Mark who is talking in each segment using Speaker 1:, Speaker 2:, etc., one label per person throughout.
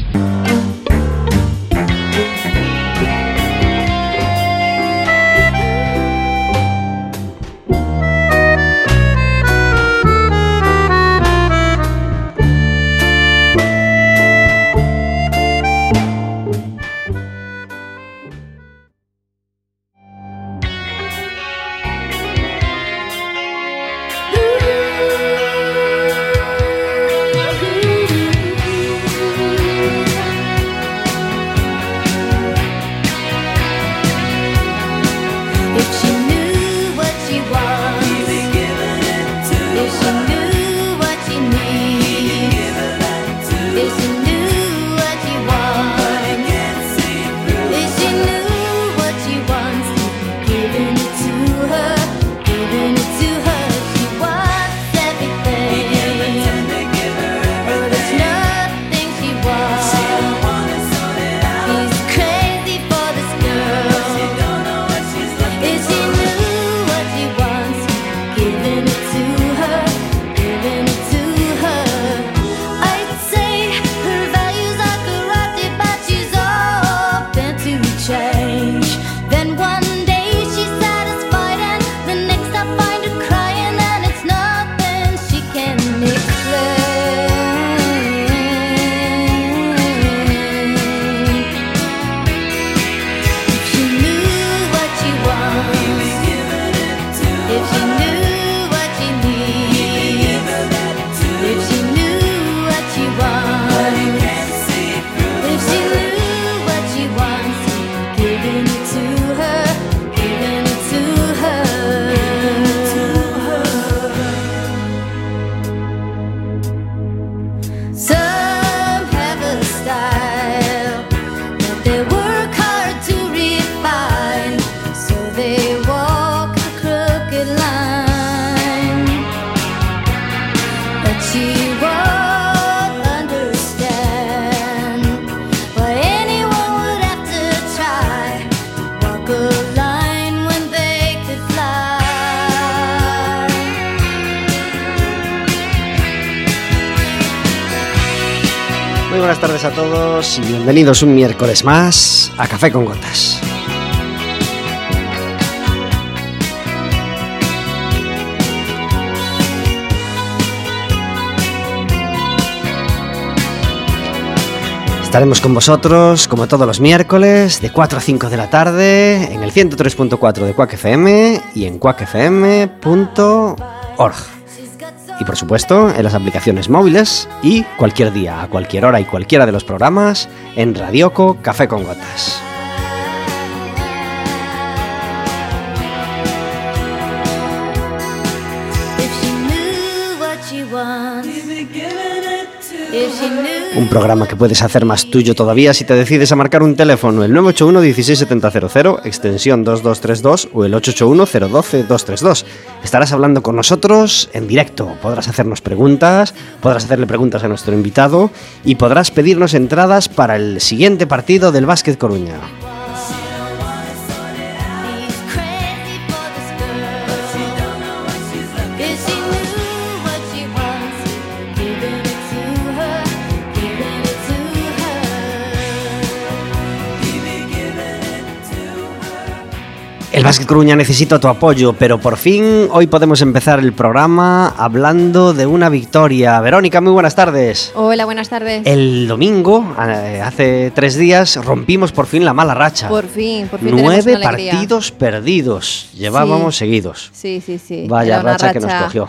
Speaker 1: Gotas.
Speaker 2: Bienvenidos un miércoles más a Café con Gotas. Estaremos con vosotros, como todos los miércoles, de 4 a 5 de la tarde, en el 103.4 de Quack FM y en quackfm.org y por supuesto en las aplicaciones móviles y cualquier día, a cualquier hora y cualquiera de los programas en Radioco Café con Gotas. Un programa que puedes hacer más tuyo todavía si te decides a marcar un teléfono, el 981 16700, extensión 2232 o el 881 012 232. Estarás hablando con nosotros en directo, podrás hacernos preguntas, podrás hacerle preguntas a nuestro invitado y podrás pedirnos entradas para el siguiente partido del Básquet Coruña. El Básquet Coruña necesita tu apoyo, pero por fin hoy podemos empezar el programa hablando de una victoria. Verónica, muy buenas tardes.
Speaker 3: Hola, buenas tardes.
Speaker 2: El domingo, eh, hace tres días, rompimos por fin la mala racha.
Speaker 3: Por fin, por fin.
Speaker 2: Nueve partidos perdidos llevábamos seguidos.
Speaker 3: Sí, sí, sí.
Speaker 2: Vaya racha que nos cogió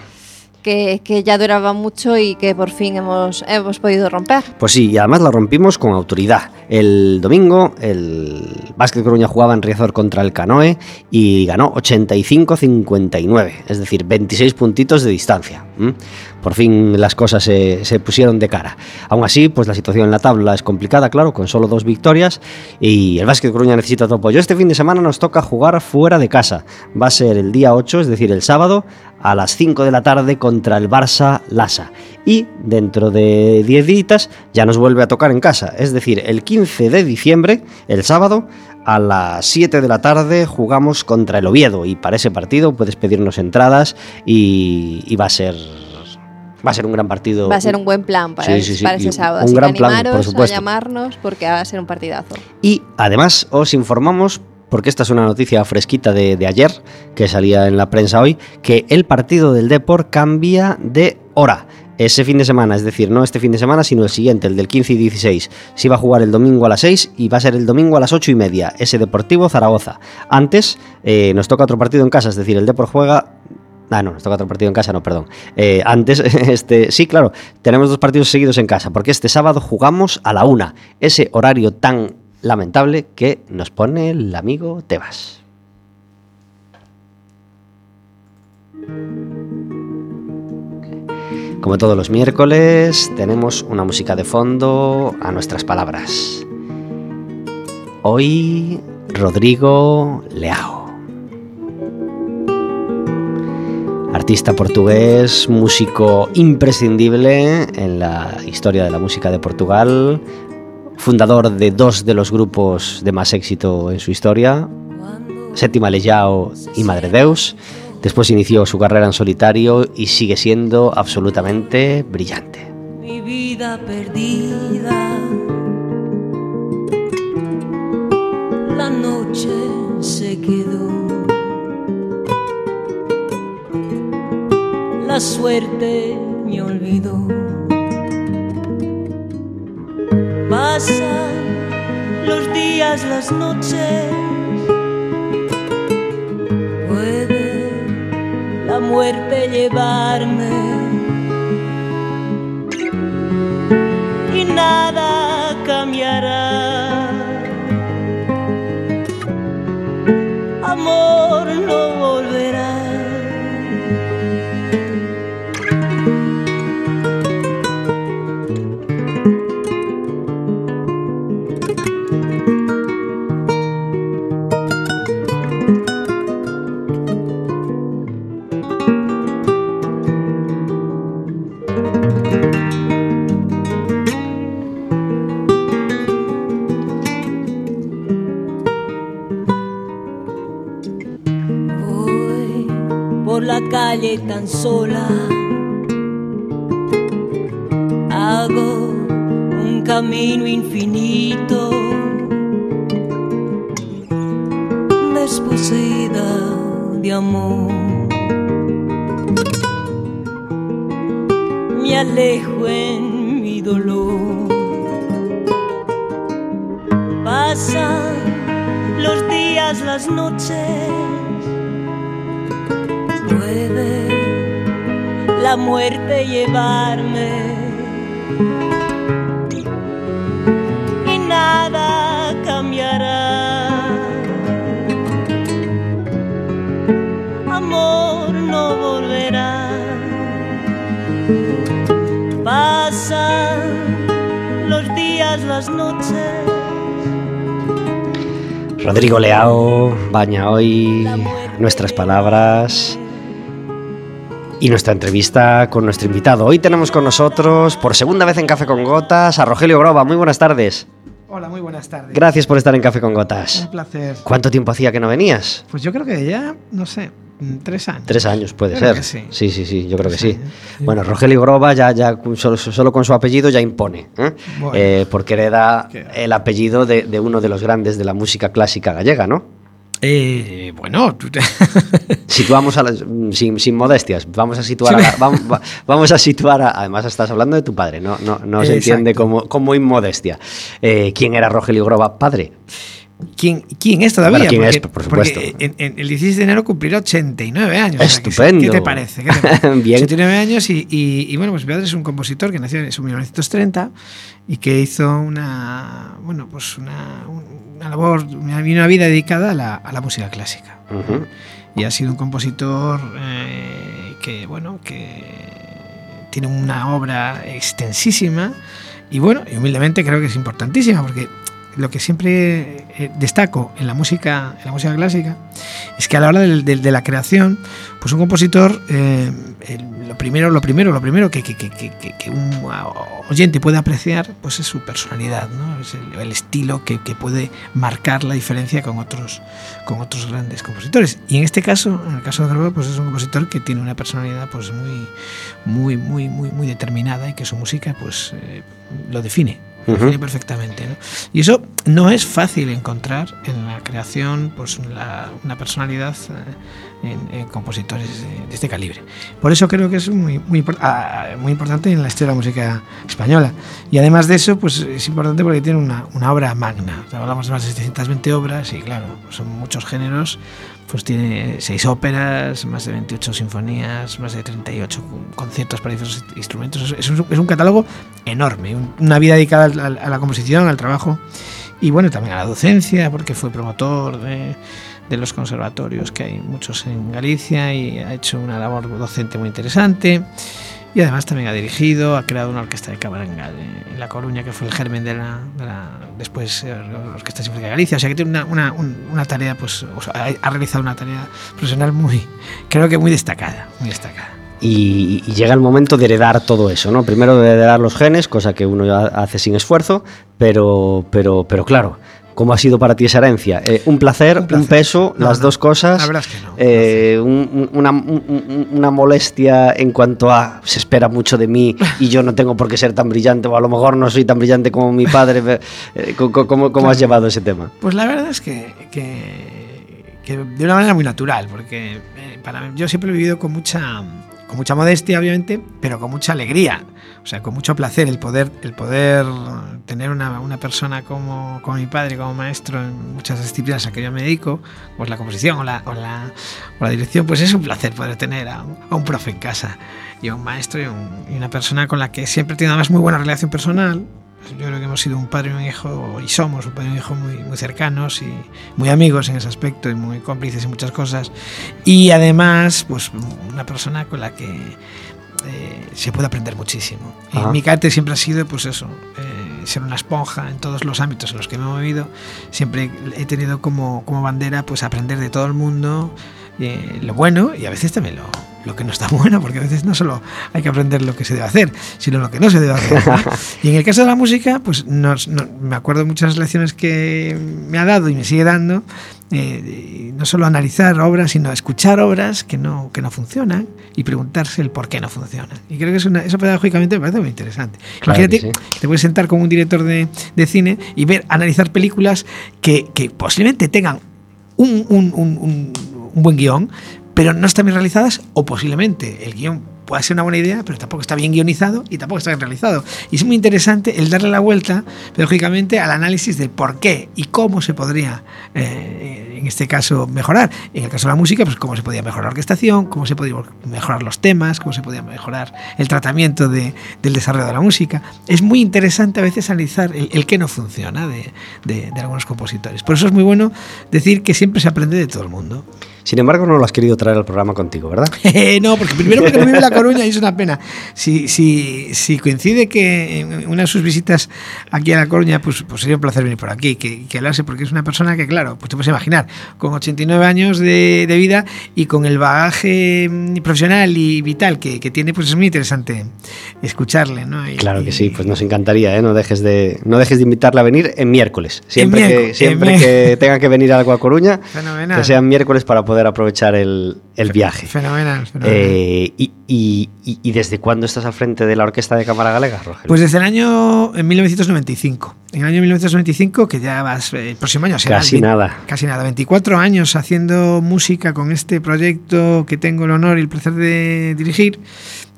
Speaker 3: que, ya duraba mucho y que por fin hemos, hemos podido romper.
Speaker 2: Pues sí, y además la rompimos con autoridad. El domingo el Básquet Coruña jugaba en Riazor contra el Canoe y ganó 85-59, es decir, 26 puntitos de distancia. Por fin las cosas se, pusieron de cara. Aún así, pues la situación en la tabla es complicada, claro, con solo dos victorias y el Básquet Coruña necesita tu apoyo. Este fin de semana nos toca jugar fuera de casa. Va a ser el día 8, es decir, el sábado, a las 5 de la tarde contra el Barça Lasa. Y dentro de 10 días ya nos vuelve a tocar en casa, es decir, el 15 de diciembre, el sábado, a las 7 de la tarde jugamos contra el Oviedo y para ese partido puedes pedirnos entradas y, va a ser Va a ser un gran partido.
Speaker 3: Va a ser un buen plan para,
Speaker 2: Sí,
Speaker 3: el-
Speaker 2: sí, sí,
Speaker 3: para ese
Speaker 2: un
Speaker 3: sábado. Así
Speaker 2: gran
Speaker 3: que
Speaker 2: plan, por supuesto.
Speaker 3: a llamarnos porque va a ser un partidazo.
Speaker 2: Y además os informamos, porque esta es una noticia fresquita de, ayer, que salía en la prensa hoy, que el partido del Depor cambia de hora. Ese fin de semana, es decir, no este fin de semana, sino el siguiente, el del 15 y 16. Se iba a jugar el domingo a las 6 y va a ser el domingo a las 8 y media, ese Deportivo Zaragoza. Antes eh, nos toca otro partido en casa, es decir, el Depor juega Ah, no, nos toca otro partido en casa, no, perdón. Eh, antes, este, sí, claro, tenemos dos partidos seguidos en casa, porque este sábado jugamos a la una. Ese horario tan lamentable que nos pone el amigo Tebas. Como todos los miércoles, tenemos una música de fondo a nuestras palabras. Hoy, Rodrigo Leao. Artista portugués, músico imprescindible en la historia de la música de Portugal, fundador de dos de los grupos de más éxito en su historia, Séptima Leyao y Madre Deus. Después inició su carrera en solitario y sigue siendo absolutamente brillante.
Speaker 4: mi vida perdida. La noche se quedó. La suerte me olvidó. Pasan los días, las noches. Puede la muerte llevarme y nada cambiará. Tan sola. Hago un camino infinito. Desposeída de amor. Me alejo en mi dolor. Pasan los días, las noches. La muerte llevarme. Y nada cambiará. Amor no volverá. Pasan los días, las noches.
Speaker 2: Rodrigo Leao baña hoy nuestras palabras y nuestra entrevista con nuestro invitado. Hoy tenemos con nosotros, por segunda vez en Café con Gotas, a Rogelio Groba. Muy buenas tardes.
Speaker 5: Hola, muy buenas tardes.
Speaker 2: Gracias por estar en Café con Gotas.
Speaker 5: Un placer.
Speaker 2: ¿Cuánto tiempo hacía que no venías?
Speaker 5: Pues yo creo que ya, no sé, mm, tres años.
Speaker 2: Tres años puede
Speaker 5: Creo
Speaker 2: ser.
Speaker 5: sí.
Speaker 2: sí, sí, sí, yo creo que sí.
Speaker 5: Tres años, sí.
Speaker 2: Bueno, Rogelio Groba ya, ya solo, solo con su apellido ya impone, ¿eh?
Speaker 5: Bueno.
Speaker 2: Eh, porque hereda el apellido de, de uno de los grandes de la música clásica gallega, ¿no?
Speaker 5: Eh, bueno, tú te-
Speaker 2: Situamos a las- mm, sin, sin modestias, vamos a situar, a vamos, va- vamos a situar, a- además estás hablando de tu padre, no, no, no se entiende como, como inmodestia. Eh, ¿Quién era Rogelio Groba, padre?
Speaker 5: ¿Quién, ¿quién es todavía?
Speaker 2: ¿quién
Speaker 5: porque,
Speaker 2: es, por supuesto.
Speaker 5: porque en, en el 16 de enero cumplirá 89 años. o sea.
Speaker 2: Estupendo.
Speaker 5: ¿Qué te parece? ¿Qué te parece?
Speaker 2: Bien.
Speaker 5: 89 años y, y- y, bueno, pues mi padre es un compositor que nació en 1930 y que hizo una, bueno, pues una, una labor, una, una vida dedicada a la, a la música clásica.
Speaker 2: Ujú.
Speaker 5: y ha sido un compositor eh, que bueno que tiene una obra extensísima y bueno y humildemente creo que es importantísima porque lo que siempre eh, destaco en la música, en la música clásica, es que a la hora de, la creación, pues un compositor, eh, el- lo primero, lo primero, lo primero que, un oyente puede apreciar, pues es su personalidad, ¿no? Es el, estilo que, puede marcar la diferencia con otros, con otros grandes compositores. Y en este caso, en el caso de Garbo, pues es un compositor que tiene una personalidad, pues muy, muy, muy, muy, muy determinada y que su música, pues eh, lo define.
Speaker 2: Ujú.
Speaker 5: define perfectamente. ¿no? Y eso no es fácil encontrar en la creación pues, la- una personalidad eh, en, en compositores de, de este calibre. Por eso creo que es muy, muy, ah, muy importante en la historia de la música española. Y además de eso, pues es importante porque tiene una, una obra magna. O sea, hablamos de más de 720 obras y claro, son muchos géneros. Pues tiene seis óperas, más de 28 sinfonías, más de 38 conciertos para diversos instrumentos. Es- un, es un catálogo enorme, un- una vida dedicada al- al- a la composición, al trabajo y bueno, también a la docencia, porque fue promotor de los conservatorios, que hay muchos en Galicia, y ha hecho una labor docente muy interesante. Y además también ha dirigido, ha creado una orquesta de cámara en, La Coruña, que fue el germen de la, de la- después eh, la Orquesta Sinfónica de Galicia. O sea que tiene una, una- un- una tarea, pues, o sea, ha, realizado una tarea profesional muy, creo que muy destacada, muy destacada.
Speaker 2: Y, y llega el momento de heredar todo eso, ¿no? Primero de heredar los genes, cosa que uno hace sin esfuerzo, pero, pero, pero claro, ¿cómo ha sido para ti esa herencia? Eh, un, placer,
Speaker 5: Un
Speaker 2: peso,
Speaker 5: No,
Speaker 2: las
Speaker 5: no,
Speaker 2: dos cosas.
Speaker 5: la verdad es que no,
Speaker 2: eh, un- un- una, un- un- una molestia en cuanto a se espera mucho de mí y yo no tengo por qué ser tan brillante, o a lo mejor no soy tan brillante como mi padre. Eh, ¿Cómo, has llevado ese tema?
Speaker 5: Pues la verdad es que, que, que de una manera muy natural, porque para mí, yo siempre he vivido con mucha, con mucha modestia, obviamente, pero con mucha alegría, o sea, con mucho placer el poder, el poder tener una, una persona como, como mi padre, como maestro en muchas disciplinas a que yo me dedico, pues la composición o la, o la, o la dirección, pues es un placer poder tener a, un- a un profe en casa y a un maestro y, un- y una persona con la que siempre he tenido además muy buena relación personal, yo creo que hemos sido un padre y un hijo, y somos un padre y un hijo muy, muy cercanos y muy amigos en ese aspecto y muy cómplices en muchas cosas. Y además, pues una persona con la que eh, se puede aprender muchísimo. Y mi carácter siempre ha sido, pues eso, eh, ser una esponja en todos los ámbitos en los que me he movido. Siempre he tenido como, como bandera, pues aprender de todo el mundo. Eh, lo bueno y a veces también lo, lo que no está bueno, porque a veces no solo hay que aprender lo que se debe hacer, sino lo que no se debe hacer. ¿no? Y en el caso de la música, pues nos- no- me acuerdo muchas lecciones que me ha dado y me sigue dando, eh, no solo analizar obras, sino escuchar obras que no, que no funcionan y preguntarse el por qué no funcionan. Y creo que es una, eso pedagógicamente me parece muy interesante.
Speaker 2: Claro
Speaker 5: Imagínate
Speaker 2: sí.
Speaker 5: te puedes sentar con un director de, de cine y ver, analizar películas que, que posiblemente tengan un, un- un- un- un buen guion, pero no están bien realizadas o posiblemente el guion pueda ser una buena idea, pero tampoco está bien guionizado y tampoco está bien realizado. Y es muy interesante el darle la vuelta, pedagógicamente, al análisis del por qué y cómo se podría, eh, en este caso, mejorar. En el caso de la música, pues cómo se podía mejorar la orquestación, cómo se podía mejorar los temas, cómo se podía mejorar el tratamiento de- del desarrollo de la música. Es muy interesante a veces analizar el, el qué no funciona de, de- de algunos compositores. Por eso es muy bueno decir que siempre se aprende de todo el mundo.
Speaker 2: Sin embargo, no lo has querido traer al programa contigo, ¿verdad?
Speaker 5: no, porque primero porque no vive en La Coruña y es una pena. Si, si, si coincide que en una de sus visitas aquí a La Coruña, pues, pues sería un placer venir por aquí, que, que hablarse, porque es una persona que, claro, pues te puedes imaginar, con 89 años de, de vida y con el bagaje mm, profesional y vital que, que tiene, pues es muy interesante escucharle, ¿no? Y-
Speaker 2: Claro que sí, pues nos encantaría, ¿eh? No dejes de, no dejes de invitarla a venir en miércoles. Siempre,
Speaker 5: miércoles,
Speaker 2: que,
Speaker 5: en
Speaker 2: siempre
Speaker 5: miércoles.
Speaker 2: que tenga que venir algo a Coruña,
Speaker 5: Fenomenal.
Speaker 2: que sean miércoles para poder aprovechar el, el viaje.
Speaker 5: Fenomenal, fenomenal.
Speaker 2: Eh, y, y- y- y desde cuándo estás al frente de la Orquesta de Cámara Galega, Rogelio?
Speaker 5: Pues desde el año en 1995. En el año 1995, que ya vas, eh, el próximo año será
Speaker 2: Casi
Speaker 5: el
Speaker 2: nada.
Speaker 5: Casi nada, 24 años haciendo música con este proyecto que tengo el honor y el placer de dirigir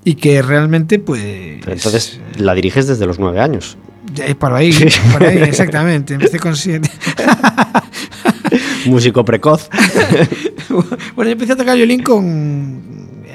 Speaker 5: y que realmente pues...
Speaker 2: Pero entonces la diriges desde los nueve años.
Speaker 5: Eh, por ahí, por ahí, exactamente. Empecé con siete.
Speaker 2: Músico precoz.
Speaker 5: bueno, yo empecé a tocar violín con...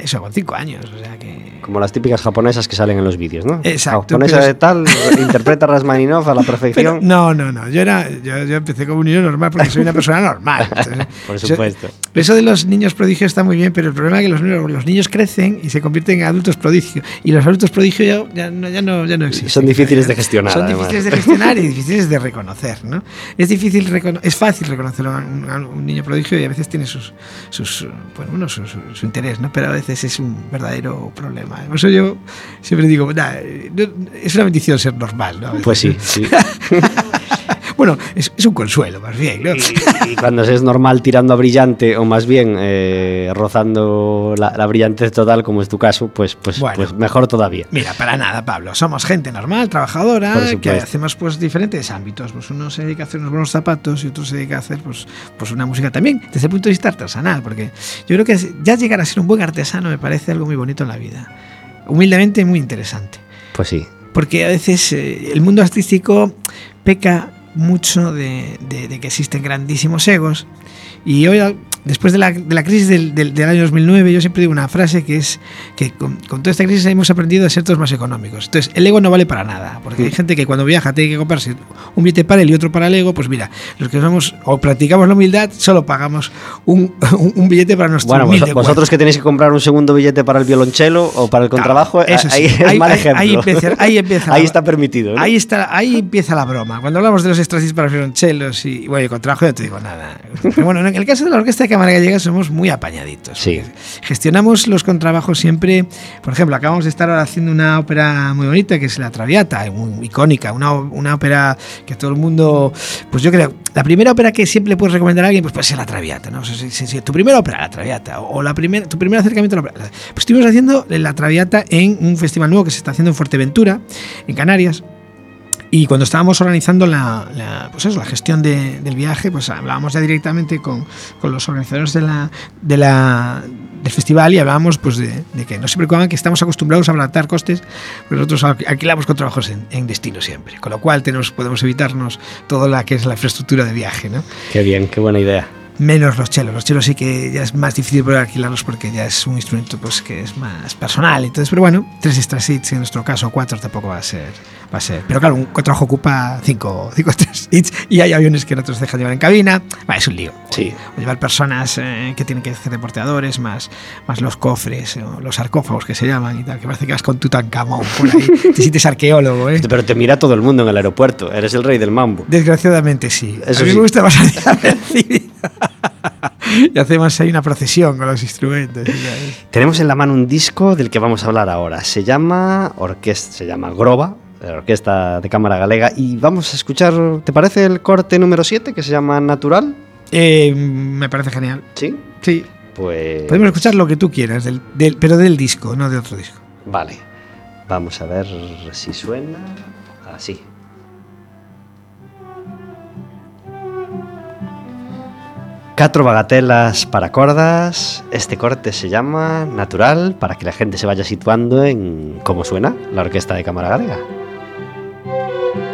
Speaker 5: Eso, con cinco años. O sea que...
Speaker 2: como las típicas japonesas que salen en los vídeos, ¿no?
Speaker 5: Exacto,
Speaker 2: Japonesa
Speaker 5: pero-
Speaker 2: de tal, interpreta Rasmaninov a la
Speaker 5: Pero,
Speaker 2: perfección.
Speaker 5: no, no, no. Yo, era, yo, yo empecé como un niño normal porque soy una persona normal. Entonces,
Speaker 2: Por supuesto.
Speaker 5: Eso de los niños prodigios está muy bien, pero el problema es que los, niños- los niños crecen y se convierten en adultos prodigio. Y los adultos prodigio ya, ya no, ya, no, ya no existen.
Speaker 2: Son difíciles de gestionar,
Speaker 5: Son
Speaker 2: además.
Speaker 5: difíciles de gestionar y difíciles de reconocer. ¿no? Es, difícil recono- es fácil reconocer a un, a un niño prodigio y a veces tiene sus, sus, bueno, su- su interés, ¿no? pero a veces es un verdadero problema. Por eso yo siempre digo, "Nah, eh, no- es una bendición ser normal. ¿no?
Speaker 2: Pues sí, sí.
Speaker 5: Bueno, es, es un consuelo, más bien. ¿no?
Speaker 2: Y, y cuando se es normal tirando a brillante, o más bien eh, rozando la, la brillantez total, como es tu caso, pues, pues,
Speaker 5: Bueno.
Speaker 2: pues mejor todavía.
Speaker 5: Mira, para nada, Pablo. Somos gente normal, trabajadora, que hacemos pues diferentes ámbitos. Pues uno se dedica a hacer unos buenos zapatos y otro se dedica a hacer pues, pues una música también, desde el punto de vista artesanal, porque yo creo que ya llegar a ser un buen artesano me parece algo muy bonito en la vida. Humildemente muy interesante.
Speaker 2: Pues sí.
Speaker 5: Porque a veces eh, el mundo artístico peca mucho de, de- de que existen grandísimos egos. Y hoy, después de la, de la crisis del, del- del año 2009, yo siempre digo una frase que es que con, con toda esta crisis hemos aprendido a ser todos más económicos. Entonces, el ego no vale para nada, porque hay gente que cuando viaja tiene que comprarse un billete para él y otro para el ego. Pues mira, los que somos o practicamos la humildad, solo pagamos un, un- un billete para nuestro
Speaker 2: Bueno,
Speaker 5: humilde
Speaker 2: vosotros
Speaker 5: cuerpo.
Speaker 2: que tenéis que comprar un segundo billete para el violonchelo o para el contrabajo,
Speaker 5: Eso sí,
Speaker 2: ahí es
Speaker 5: ahí-
Speaker 2: mal ejemplo.
Speaker 5: ahí empieza- ahí empieza
Speaker 2: Ahí
Speaker 5: la-
Speaker 2: está permitido. ¿no?
Speaker 5: Ahí está, ahí empieza la broma. Cuando hablamos de los extrasis para violonchelos y bueno, y contrabajo, ya te digo nada. Pero bueno, en el caso de la Orquesta Cámara Gallega somos muy apañaditos.
Speaker 2: Sí.
Speaker 5: Gestionamos los contrabajos siempre. Por ejemplo, acabamos de estar ahora haciendo una ópera muy bonita que es La Traviata, muy icónica, una, una ópera que todo el mundo. Pues yo creo, la primera ópera que siempre puedes recomendar a alguien, pues puede ser La Traviata, ¿no? O sea, si- si- si tu primera ópera, La Traviata, o la primera, tu primer acercamiento a la ópera. Pues estuvimos haciendo La Traviata en un festival nuevo que se está haciendo en Fuerteventura, en Canarias. Y cuando estábamos organizando la, la- pues eso, la gestión de- del viaje, pues hablábamos ya directamente con, con los organizadores de la, de la- del festival y hablábamos pues de, de que no se preocupaban que estamos acostumbrados a abaratar costes, pues nosotros alqui- alquilamos con trabajos en, en destino siempre, con lo cual tenemos, podemos evitarnos todo la que es la infraestructura de viaje, ¿no?
Speaker 2: Qué bien, qué buena idea.
Speaker 5: Menos los chelos. Los chelos sí que ya es más difícil poder alquilarlos porque ya es un instrumento pues que es más personal. Entonces, pero bueno, tres extra seats en nuestro caso, cuatro tampoco va a ser. Va a ser. Pero claro, un contrabajo ocupa cinco, cinco extra seats y hay aviones que no te los dejan llevar en cabina. Va, es un lío.
Speaker 2: Sí.
Speaker 5: O llevar personas eh, que tienen que hacer deporteadores, más, más los cofres, o los sarcófagos que se llaman y tal, que parece que vas con Tutankamón por ahí. te sientes arqueólogo, ¿eh?
Speaker 2: Pero te mira todo el mundo en el aeropuerto. Eres el rey del mambo.
Speaker 5: Desgraciadamente sí.
Speaker 2: Eso
Speaker 5: a mí
Speaker 2: sí.
Speaker 5: me gusta más y hacemos ahí una procesión con los instrumentos.
Speaker 2: Tenemos en la mano un disco del que vamos a hablar ahora. Se llama Orquesta, se llama Groba, la Orquesta de Cámara Galega. Y vamos a escuchar, ¿te parece el corte número 7 que se llama Natural?
Speaker 5: Eh, me parece genial.
Speaker 2: Sí.
Speaker 5: Sí.
Speaker 2: Pues.
Speaker 5: Podemos escuchar lo que tú quieras, del, del- pero del disco, no de otro disco.
Speaker 2: Vale. Vamos a ver si suena. Así. Cuatro bagatelas para cordas. Este corte se llama Natural para que la gente se vaya situando en cómo suena la orquesta de cámara galega.
Speaker 6: Música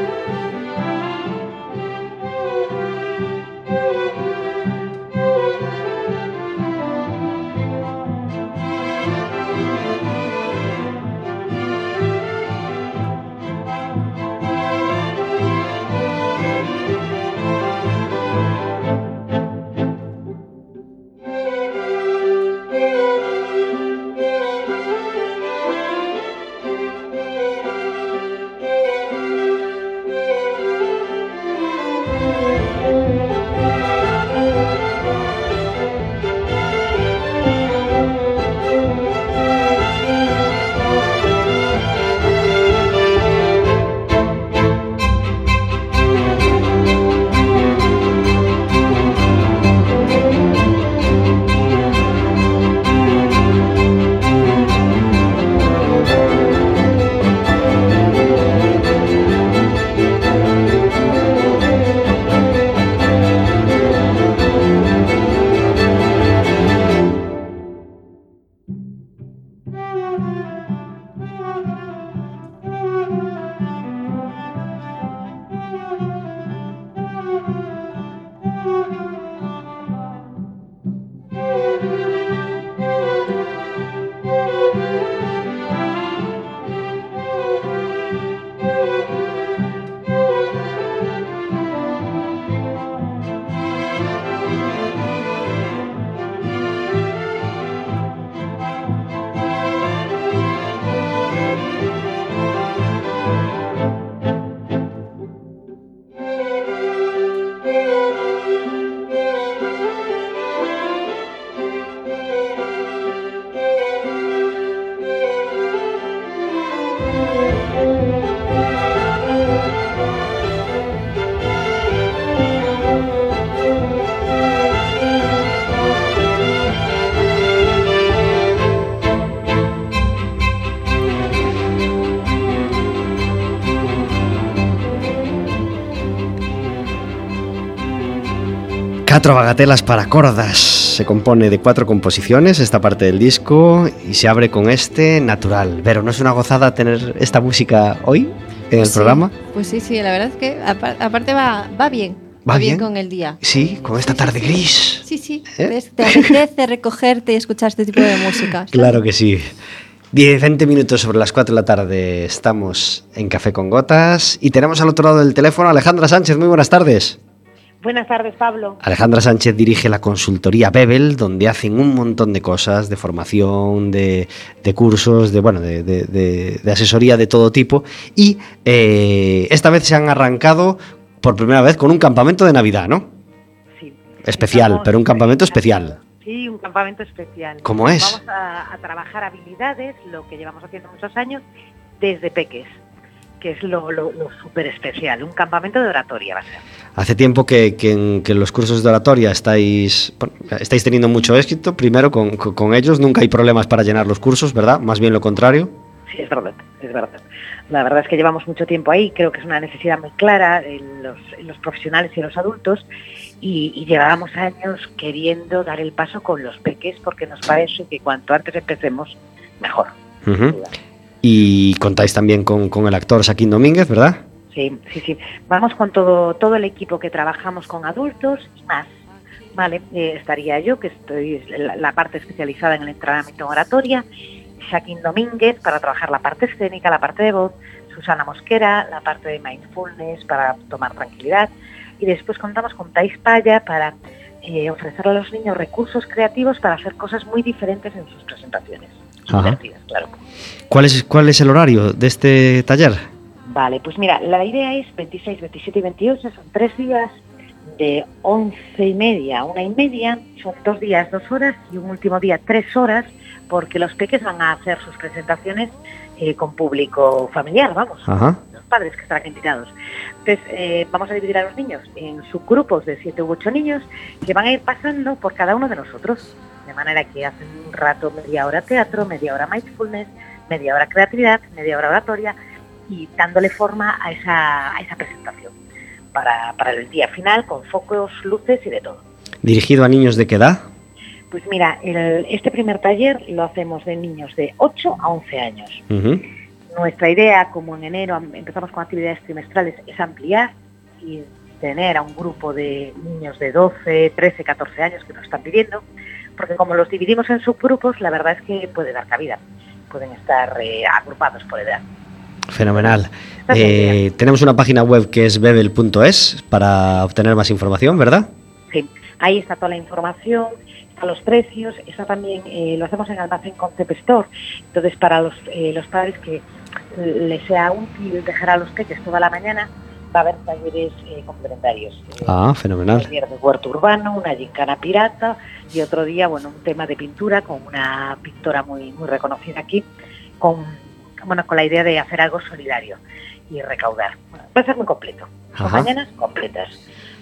Speaker 2: Teatro Bagatelas para cordas. Se compone de cuatro composiciones, esta parte del disco, y se abre con este natural. Pero ¿no es una gozada tener esta música hoy en el
Speaker 3: Sí,
Speaker 2: programa?
Speaker 3: Pues sí, sí, la verdad es que apar- aparte va, va bien.
Speaker 2: ¿Va bien?
Speaker 3: con el día.
Speaker 2: Sí, con esta tarde gris.
Speaker 3: Sí, sí.
Speaker 2: ¿Eh?
Speaker 3: Te apetece recogerte y escuchar este tipo de música. ¿sabes?
Speaker 2: Claro que sí. 10, 20 minutos sobre las 4 de la tarde estamos en Café con Gotas y tenemos al otro lado del teléfono a Alejandra Sánchez. Muy buenas tardes.
Speaker 6: Buenas tardes, Pablo.
Speaker 2: Alejandra Sánchez dirige la consultoría Bebel, donde hacen un montón de cosas, de formación, de, de cursos, de bueno, de, de- de- de asesoría de todo tipo. Y eh, esta vez se han arrancado por primera vez con un campamento de Navidad, ¿no?
Speaker 6: Sí.
Speaker 2: Especial,
Speaker 6: Estamos
Speaker 2: pero un campamento
Speaker 6: en-
Speaker 2: especial.
Speaker 6: Sí, un campamento especial.
Speaker 2: ¿Cómo es?
Speaker 6: Vamos a, a trabajar habilidades, lo que llevamos haciendo muchos años, desde peques, que es lo, lo, súper especial. Un campamento de oratoria va a ser.
Speaker 2: Hace tiempo que, que en, que en los cursos de oratoria estáis, estáis teniendo mucho éxito. Primero, con, con- con ellos nunca hay problemas para llenar los cursos, ¿verdad? Más bien lo contrario.
Speaker 6: Sí, es verdad, es verdad. La verdad es que llevamos mucho tiempo ahí, creo que es una necesidad muy clara en los, en los profesionales y en los adultos y, y llevábamos años queriendo dar el paso con los peques porque nos parece que cuanto antes empecemos, mejor.
Speaker 2: Y contáis también con, con el actor Saquín Domínguez, ¿verdad?
Speaker 6: Sí, sí, sí. Vamos con todo, todo el equipo que trabajamos con adultos y más. Vale, eh, estaría yo, que estoy la, la parte especializada en el entrenamiento en oratoria, Shaquín Domínguez para trabajar la parte escénica, la parte de voz, Susana Mosquera, la parte de mindfulness para tomar tranquilidad y después contamos con Thais Paya para eh, ofrecerle a los niños recursos creativos para hacer cosas muy diferentes en sus presentaciones. Divertidas, claro.
Speaker 2: ¿Cuál es, ¿Cuál es el horario de este taller?
Speaker 6: Vale, pues mira, la idea es 26, 27 y 28, son tres días de 11 y media a una y media, son dos días, dos horas y un último día, tres horas, porque los peques van a hacer sus presentaciones eh, con público familiar, vamos,
Speaker 2: Ajá.
Speaker 6: los padres que estarán invitados. Entonces, eh, vamos a dividir a los niños en subgrupos de siete u ocho niños que van a ir pasando por cada uno de nosotros, de manera que hacen un rato, media hora teatro, media hora mindfulness, media hora creatividad, media hora oratoria, y dándole forma a esa, a esa presentación para, para el día final con focos, luces y de todo.
Speaker 2: ¿Dirigido a niños de qué edad?
Speaker 6: Pues mira, el- este primer taller lo hacemos de niños de 8 a 11 años. Nuestra idea, como en enero am- empezamos con actividades trimestrales, es ampliar y tener a un grupo de niños de 12, 13, 14 años que nos están pidiendo, porque como los dividimos en subgrupos, la verdad es que puede dar cabida. Pueden estar eh, agrupados por edad.
Speaker 2: Fenomenal. Eh, tenemos una página web que es bebel.es para obtener más información, ¿verdad?
Speaker 6: Sí, ahí está toda la información, los precios, está también, eh, lo hacemos en Almacén Concept Store, entonces para los, eh, los padres que les sea útil dejar a los peques toda la mañana, va a haber talleres eh, complementarios. Eh,
Speaker 2: Ah,
Speaker 6: un
Speaker 2: fenomenal.
Speaker 6: taller de huerto urbano, una gincana pirata y otro día, bueno, un tema de pintura con una pintora muy, muy reconocida aquí, con, bueno, con la idea de hacer algo solidario y recaudar. Bueno, va a ser muy completo. Son mañanas completas.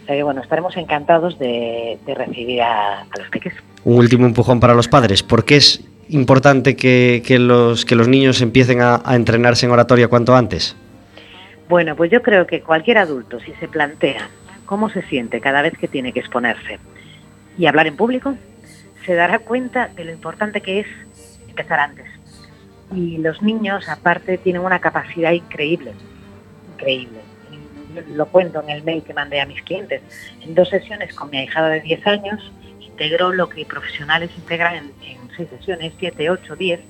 Speaker 6: O sea que bueno, estaremos encantados de, de recibir a, a los peques.
Speaker 2: Un último empujón para los padres. ¿Por qué es importante que, que los, que los niños empiecen a, a entrenarse en oratoria cuanto antes?
Speaker 6: Bueno, pues yo creo que cualquier adulto, si se plantea cómo se siente cada vez que tiene que exponerse y hablar en público, se dará cuenta de lo importante que es empezar antes. Y los niños, aparte, tienen una capacidad increíble, increíble. Lo cuento en el mail que mandé a mis clientes. En dos sesiones con mi ahijada de 10 años, integró lo que profesionales integran en, en seis sesiones, 7, 8, 10.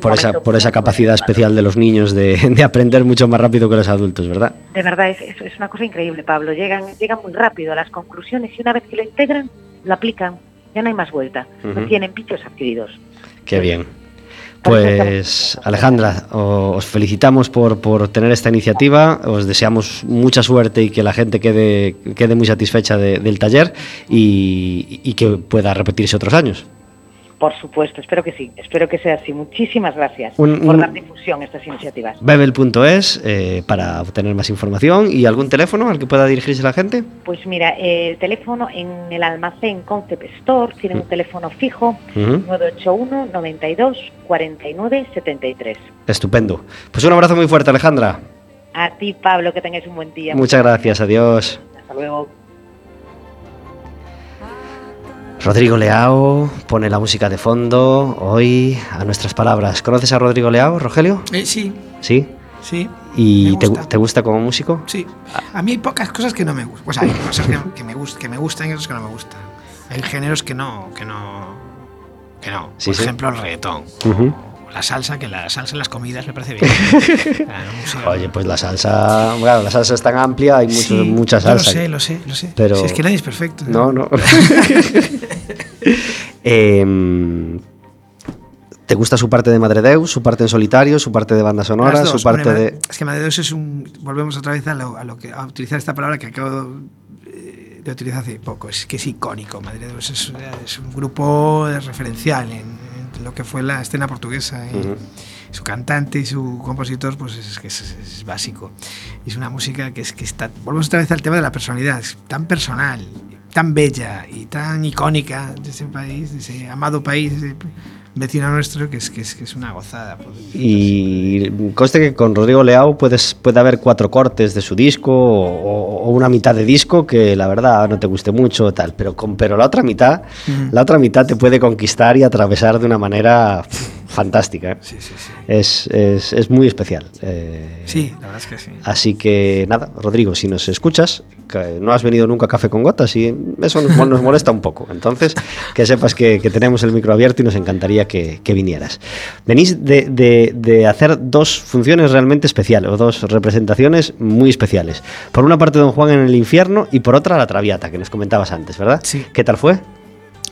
Speaker 2: Por esa, por esa capacidad especial de los niños de, de aprender mucho más rápido que los adultos, ¿verdad?
Speaker 6: De verdad, es, es, una cosa increíble, Pablo. Llegan, llegan muy rápido a las conclusiones y una vez que lo integran, lo aplican. Ya no hay más vuelta. No tienen pichos adquiridos.
Speaker 2: Qué bien. Pues Alejandra, os felicitamos por, por tener esta iniciativa, os deseamos mucha suerte y que la gente quede, quede muy satisfecha de- del taller y, y que pueda repetirse otros años.
Speaker 6: Por supuesto, espero que sí. Espero que sea así. Muchísimas gracias
Speaker 2: Un-
Speaker 6: por
Speaker 2: un-
Speaker 6: dar difusión a estas iniciativas.
Speaker 2: Bebel.es eh, para obtener más información y algún teléfono al que pueda dirigirse la gente.
Speaker 6: Pues mira, eh, el teléfono en el almacén Concept Store tiene un teléfono fijo
Speaker 2: Ujú,
Speaker 6: 981 92 49 73.
Speaker 2: Estupendo. Pues un abrazo muy fuerte, Alejandra.
Speaker 6: A ti, Pablo, que tengáis un buen día.
Speaker 2: Muchas gracias, adiós.
Speaker 6: Hasta luego.
Speaker 2: Rodrigo Leao pone la música de fondo hoy a nuestras palabras. ¿Conoces a Rodrigo Leao, Rogelio?
Speaker 5: Eh, sí,
Speaker 2: Sí.
Speaker 5: sí.
Speaker 2: ¿Y te,
Speaker 5: gusta.
Speaker 2: te gusta como músico?
Speaker 5: Sí. A mí hay pocas cosas que no me gustan. Pues hay cosas que, que me, gust- que me gustan y otras que no me gustan. Hay géneros que no, que no, que no. Por
Speaker 2: sí.
Speaker 5: ejemplo, el reggaetón. La salsa, que la salsa en las comidas me parece bien. Claro, música-
Speaker 2: Oye, pues la salsa, claro, la salsa es tan amplia, hay mucho-
Speaker 5: Sí,
Speaker 2: mucha salsa.
Speaker 5: Lo sé, lo sé, lo sé.
Speaker 2: Pero-
Speaker 5: Si es que nadie es perfecto.
Speaker 2: No, no. Em, ¿Te gusta su parte de Madre Deus, su parte en solitario, su parte de banda sonora,
Speaker 5: dos,
Speaker 2: su parte de...
Speaker 5: Es que Madre Deus es un. Volvemos otra vez a, lo, a, lo que, a utilizar esta palabra que acabo eh, de utilizar hace poco. Es que es icónico. Madre Deus es, es un grupo referencial en, en lo que fue la escena portuguesa. y
Speaker 2: Ujú.
Speaker 5: Su cantante y su compositor, pues es que es, es- es básico. Y es una música que es que está. Volvemos otra vez al tema de la personalidad. Es tan personal, tan bella y tan icónica de ese país, de ese amado país, de ese vecino nuestro, que es, que es, que es una gozada. poder-
Speaker 2: Y conste que con Rodrigo Leao puedes, puede haber cuatro cortes de su disco o, o una mitad de disco que la verdad no te guste mucho tal, pero, con, pero la otra mitad, la otra mitad te puede conquistar y atravesar de una manera fantástica. ¿eh?
Speaker 5: Sí, sí, sí.
Speaker 2: Es, es- es muy especial. eh,
Speaker 5: Sí, la verdad es que sí.
Speaker 2: Así que nada, Rodrigo, si nos escuchas, que no has venido nunca a Café con Gotas y eso nos, nos molesta un poco. Entonces, que sepas que, que tenemos el micro abierto y nos encantaría que, que vinieras. Venís de, de- de hacer dos funciones realmente especiales, o dos representaciones muy especiales. Por una parte, Don Juan en el infierno y por otra, La Traviata, que nos comentabas antes, ¿verdad?
Speaker 5: Sí.
Speaker 2: ¿Qué tal fue?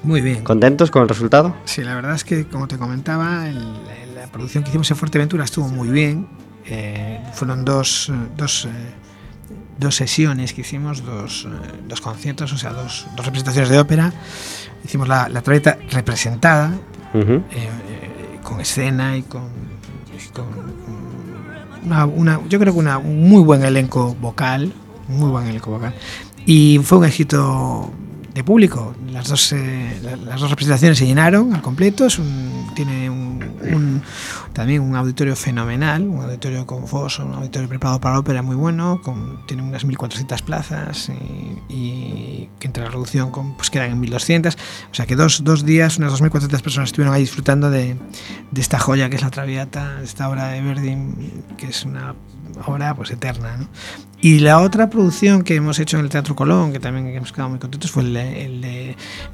Speaker 5: Muy bien.
Speaker 2: ¿Contentos con el resultado?
Speaker 5: Sí, la verdad es que, como te comentaba, el- la producción que hicimos en Fuerteventura estuvo muy bien. Eh, fueron dos, dos, eh, dos sesiones que hicimos, dos, eh, dos conciertos, o sea, dos, dos representaciones de ópera. Hicimos la, la representada, con escena y con, y con una, una- yo creo que una, un muy buen elenco vocal, muy buen elenco vocal. Y fue un éxito de público. Las dos, eh, la- las dos representaciones se llenaron al completo. Es un- tiene un, también un auditorio fenomenal, un auditorio con foso, un auditorio preparado para ópera muy bueno. Con, tiene unas 1.400 plazas y, y que entre la reducción con, pues quedan en 1.200. O sea que dos, dos días, unas 2.400 personas estuvieron ahí disfrutando de, de esta joya que es la Traviata, de esta obra de Verdi, que es una obra pues eterna. ¿no? Y la otra producción que hemos hecho en el Teatro Colón, que también hemos quedado muy contentos, fue el el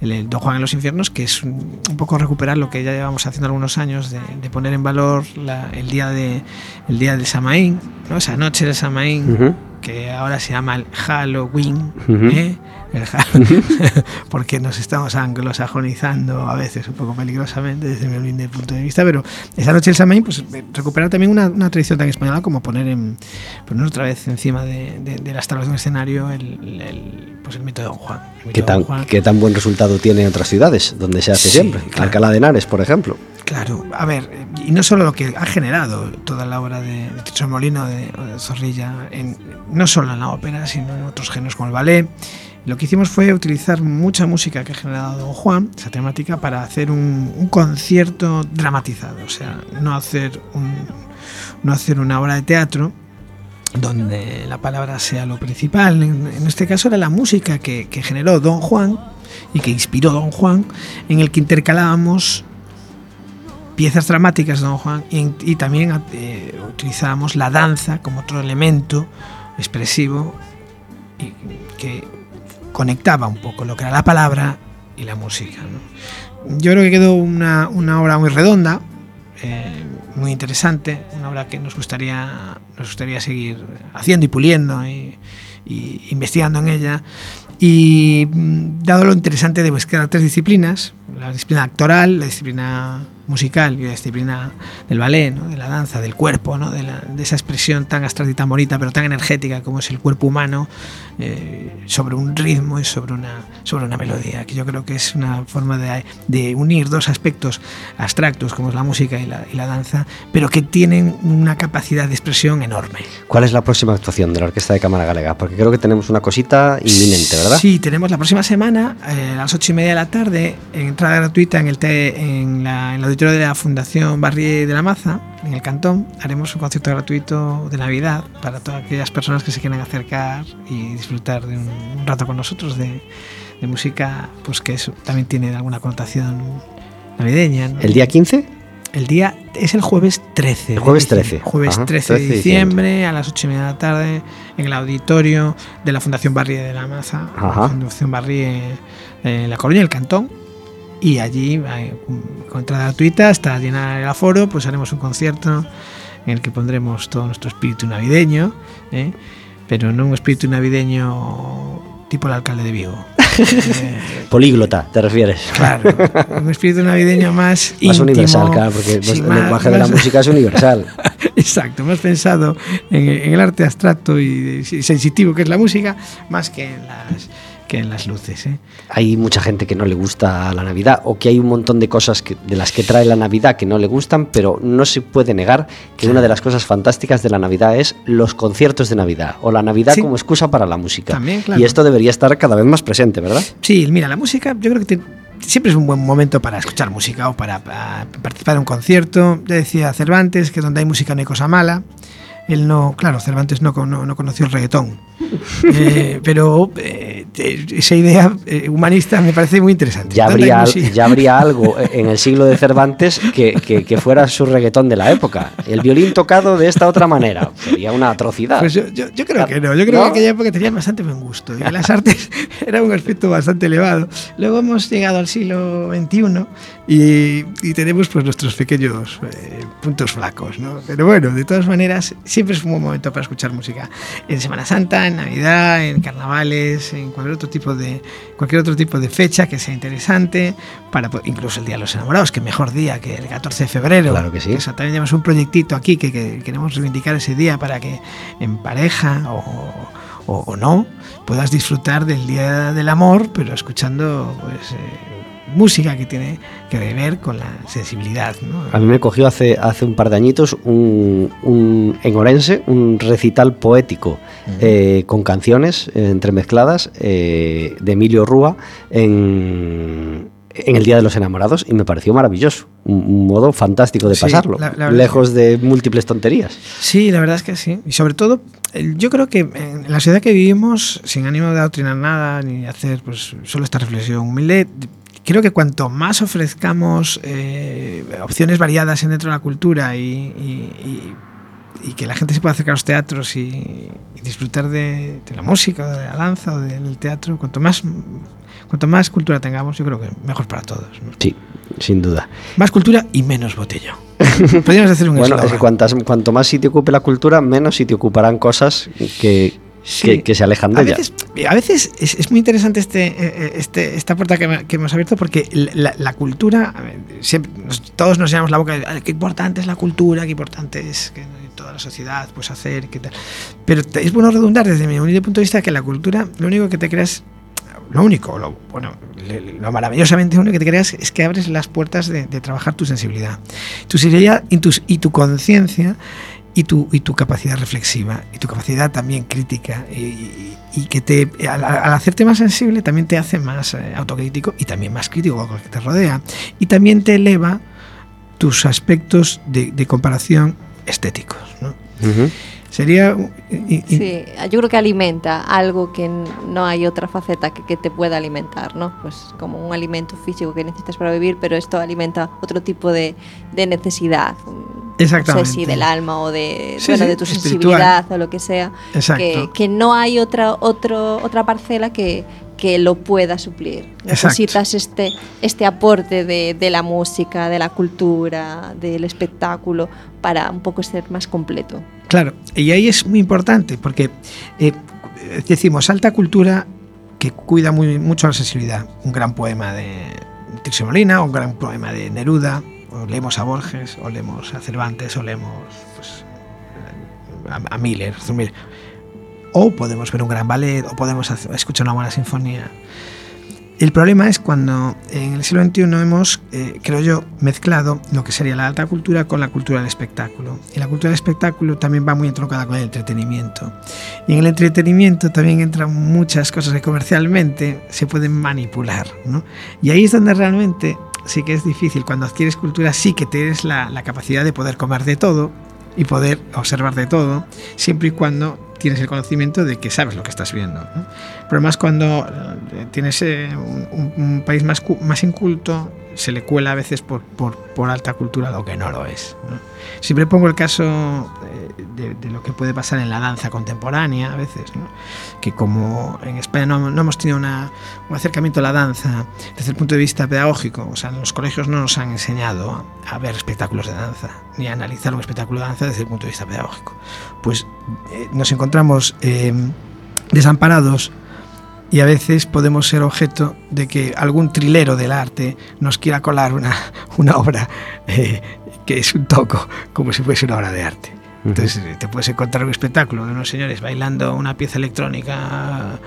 Speaker 5: el Don Juan en los Infiernos, que es un, un poco recuperar lo que ya llevamos haciendo algunos años, de, de poner en valor la- el día de el día de Samaín, ¿no? esa noche de Samaín,
Speaker 2: Ujú.
Speaker 5: Que ahora se llama el Halloween. ¿eh? El Halloween, porque nos estamos anglosajonizando a veces un poco peligrosamente desde mi humilde punto de vista, pero esa noche del Samaín, pues eh, recuperar también una, una tradición tan española como poner en, poner otra vez encima de, de, de la instalación de escenario el, el- pues el mito de Don Juan. El
Speaker 2: ¿Qué tan,
Speaker 5: Juan.
Speaker 2: ¿Qué tan buen resultado tiene en otras ciudades donde se hace
Speaker 5: Sí,
Speaker 2: siempre?
Speaker 5: claro.
Speaker 2: Alcalá de Henares, por ejemplo.
Speaker 5: Claro, a ver, y no solo lo que ha generado toda la obra de, de Tito Molino de, de Zorrilla, en, no solo en la ópera, sino en otros géneros como el ballet. Lo que hicimos fue utilizar mucha música que ha generado Don Juan, esa temática, para hacer un, un concierto dramatizado, o sea, no hacer, un, no hacer una obra de teatro donde la palabra sea lo principal. En, en este caso era la música que, que generó Don Juan y que inspiró Don Juan, en el que intercalábamos piezas dramáticas de Don Juan y, y también eh, utilizábamos la danza como otro elemento expresivo y que conectaba un poco lo que era la palabra y la música. ¿no? Yo creo que quedó una, una obra muy redonda, eh, muy interesante, una obra que nos gustaría, nos gustaría seguir haciendo y puliendo y, y investigando en ella. Y mm, dado lo interesante de mezclar tres disciplinas, la disciplina actoral, la disciplina musical y la disciplina del ballet, ¿no? de la danza, del cuerpo, ¿no? de, la- de esa expresión tan abstracta y tan bonita, pero tan energética como es el cuerpo humano, eh, sobre un ritmo y sobre una, sobre una melodía, que yo creo que es una forma de, de unir dos aspectos abstractos como es la música y la, y la danza, pero que tienen una capacidad de expresión enorme.
Speaker 2: ¿Cuál es la próxima actuación de la Orquesta de Cámara Galega? Porque creo que tenemos una cosita inminente, ¿verdad?
Speaker 5: Sí, tenemos la próxima semana, eh, a las ocho y media de la tarde, en entrada gratuita en el, te- en, la, en el de la Fundación Barrié de la Maza, en el Cantón. Haremos un concierto gratuito de Navidad para todas aquellas personas que se quieran acercar y disfrutar de un, un rato con nosotros de, de música pues que eso también tiene alguna connotación navideña. ¿no?
Speaker 2: ¿El día 15?
Speaker 5: El día es el jueves 13.
Speaker 2: El
Speaker 5: de
Speaker 2: jueves
Speaker 5: diciembre.
Speaker 2: 13,
Speaker 5: Jueves
Speaker 2: ajá,
Speaker 5: 13 de
Speaker 2: 13 de
Speaker 5: diciembre a las 8 y media de la tarde en el auditorio de la Fundación Barri de la Maza.
Speaker 2: Ajá.
Speaker 5: La Fundación Barri en, en La Coruña, el Cantón. Y allí, eh, con entrada gratuita, hasta llenar el aforo, pues haremos un concierto en el que pondremos todo nuestro espíritu navideño, ¿eh? pero no un espíritu navideño tipo el alcalde de Vigo. Eh,
Speaker 2: Políglota, ¿te refieres?
Speaker 5: Claro, un espíritu navideño más
Speaker 2: Más
Speaker 5: íntimo,
Speaker 2: universal, claro, porque
Speaker 5: sí,
Speaker 2: el
Speaker 5: más-
Speaker 2: lenguaje de la música es universal.
Speaker 5: Exacto, más pensado en, en el arte abstracto y, y sensitivo que es la música, más que en las, que en las luces. ¿eh?
Speaker 2: Hay mucha gente que no le gusta la Navidad o que hay un montón de cosas que- de las que trae la Navidad que no le gustan, pero no se puede negar que una de las cosas fantásticas de la Navidad es los conciertos de Navidad o la Navidad
Speaker 5: Sí.
Speaker 2: como excusa para la música.
Speaker 5: También, claro.
Speaker 2: Y esto debería estar cada vez más presente, ¿verdad?
Speaker 5: Sí, mira, la música yo creo que te- siempre es un buen momento para escuchar música o para, para participar en un concierto. Ya decía Cervantes que donde hay música no hay cosa mala. Él no, claro, Cervantes no, no, no conoció el reggaetón. Eh, pero eh, esa idea eh, humanista me parece muy interesante.
Speaker 2: Ya
Speaker 5: ¿Dónde hay
Speaker 2: habría, ya habría algo en el siglo de Cervantes que, que- que fuera su reggaetón de la época. El violín tocado de esta otra manera. Sería una atrocidad.
Speaker 5: Pues yo, yo- yo creo que no, yo creo
Speaker 2: ¿No?
Speaker 5: que aquella época tenían bastante buen gusto y las artes era un aspecto bastante elevado. Luego hemos llegado al siglo XXI y, y tenemos pues nuestros pequeños eh, puntos flacos, ¿no? Pero bueno, de todas maneras, siempre es un buen momento para escuchar música. En Semana Santa, en Navidad, en carnavales, en cualquier otro tipo de, cualquier otro tipo de fecha que sea interesante, para po- incluso el Día de los Enamorados, que mejor día que el 14 de febrero.
Speaker 2: Claro que sí.
Speaker 5: Eso, también tenemos un proyectito aquí que, que queremos reivindicar ese día para que en pareja o, o- o no puedas disfrutar del Día del Amor, pero escuchando pues, eh, música que tiene que ver con la sensibilidad. ¿no?
Speaker 2: A mí me cogió hace, hace un par de añitos un, un- en Orense un recital poético eh, con canciones eh, entremezcladas eh, de Emilio Rúa en, en el Día de los Enamorados y me pareció maravilloso. Un, modo fantástico de
Speaker 5: Sí,
Speaker 2: pasarlo,
Speaker 5: la- la verdad
Speaker 2: lejos de múltiples tonterías.
Speaker 5: Sí, la verdad es que sí. Y sobre todo, yo creo que en la sociedad que vivimos, sin ánimo de adoctrinar nada ni hacer pues, solo esta reflexión humilde, creo que cuanto más ofrezcamos eh, opciones variadas en dentro de la cultura y, y- y- y que la gente se pueda acercar a los teatros y, disfrutar de, de la música, de la danza o del teatro, cuanto más, cuanto más cultura tengamos, yo creo que mejor para todos. ¿no?
Speaker 2: Sí, sin duda.
Speaker 5: Más cultura y menos botellón. Podríamos hacer un
Speaker 2: Bueno, es que cuantas, cuanto más sitio ocupe la cultura, menos sitio ocuparán cosas que,
Speaker 5: Sí.
Speaker 2: que, que se alejan de
Speaker 5: a
Speaker 2: ella.
Speaker 5: veces, a veces es, es muy interesante este, eh, este, esta puerta que, me- que hemos abierto porque la, la cultura, siempre, todos nos llenamos la boca de "Ay, qué importante es la cultura, qué importante es que toda la sociedad pues hacer, qué tal. Pero es bueno redundar desde mi humilde punto de vista que la cultura lo único que te creas, lo único, lo, bueno, lo maravillosamente único que te creas es que abres las puertas de, de trabajar tu sensibilidad, tu sensibilidad y, tus- y tu conciencia y tu, y tu capacidad reflexiva y tu capacidad también crítica y, y- y que te al, al hacerte más sensible también te hace más eh, autocrítico y también más crítico con lo que te rodea y también te eleva tus aspectos de, de comparación estéticos ¿no?
Speaker 2: Ujú.
Speaker 5: sería y- y-
Speaker 3: Sí, yo creo que alimenta algo que no hay otra faceta que, que te pueda alimentar, ¿no? Pues como un alimento físico que necesitas para vivir, pero esto alimenta otro tipo de, de necesidad. Mm, No sé
Speaker 5: Exactamente.
Speaker 3: si del alma o de,
Speaker 5: Sí,
Speaker 3: bueno,
Speaker 5: sí,
Speaker 3: de tu sensibilidad o lo que sea.
Speaker 5: Exacto.
Speaker 3: Que, que no hay otra, otro, otra parcela que, que lo pueda suplir.
Speaker 5: Exacto.
Speaker 3: Necesitas este, este aporte de, de la música, de la cultura, del espectáculo, para un poco ser más completo.
Speaker 5: Claro, y ahí es muy importante porque eh, decimos alta cultura que cuida muy, mucho la sensibilidad. Un gran poema de Tirso Molina, un gran poema de Neruda, o leemos a Borges, o leemos a Cervantes, o leemos pues, a, a Miller. O podemos ver un gran ballet, o podemos hacer- escuchar una buena sinfonía. El problema es cuando en el siglo XXI hemos, eh, creo yo, mezclado lo que sería la alta cultura con la cultura del espectáculo. Y la cultura del espectáculo también va muy entroncada con el entretenimiento. Y en el entretenimiento también entran muchas cosas que comercialmente se pueden manipular. ¿no? Y ahí es donde realmente sí que es difícil. Cuando adquieres cultura sí que tienes la, capacidad de poder comer de todo, y poder observar de todo, siempre y cuando tienes el conocimiento de que sabes lo que estás viendo. ¿no? Pero más cuando eh, tienes eh, un, un país más, más inculto, se le cuela a veces por, por, por alta cultura lo que no lo es. ¿no? Siempre pongo el caso eh, de, de, lo que puede pasar en la danza contemporánea a veces, ¿no? que como en España no, no hemos tenido una, un acercamiento a la danza desde el punto de vista pedagógico, o sea, en los colegios no nos han enseñado a ver espectáculos de danza, ni a analizar un espectáculo de danza desde el punto de vista pedagógico. Pues eh, nos encontramos eh, desamparados y a veces podemos ser objeto de que algún trilero del arte nos quiera colar una, una obra eh, que es un toco, como si fuese una obra de arte. Entonces te puedes encontrar un espectáculo de unos señores bailando una pieza electrónica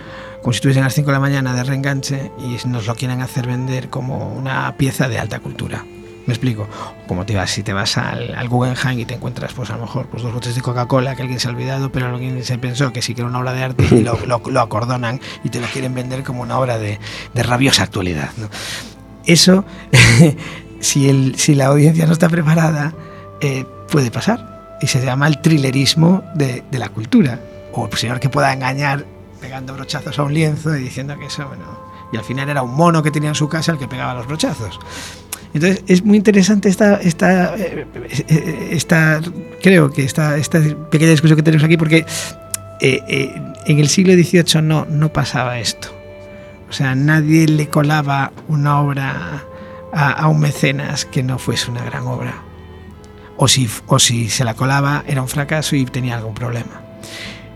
Speaker 5: como si estuviesen a las 5 de la mañana de reenganche y nos lo quieren hacer vender como una pieza de alta cultura. Me explico. Como te vas, si te vas al, al Guggenheim y te encuentras, pues a lo mejor, pues dos botes de Coca-Cola que alguien se ha olvidado, pero alguien se pensó que sí que era una obra de arte y lo, lo, lo acordonan y te lo quieren vender como una obra de, de rabiosa actualidad. ¿no? Eso, si, el, si la audiencia no está preparada, eh, puede pasar. Y se llama el thrillerismo de, de la cultura. O el señor que pueda engañar pegando brochazos a un lienzo y diciendo que eso, bueno, y al final era un mono que tenía en su casa el que pegaba los brochazos. Entonces es muy interesante esta, esta, esta creo que esta, esta pequeña discusión que tenemos aquí porque eh, eh, en el siglo XVIII no, no pasaba esto. O sea, nadie le colaba una obra a, a un mecenas que no fuese una gran obra. O si, o si se la colaba era un fracaso y tenía algún problema.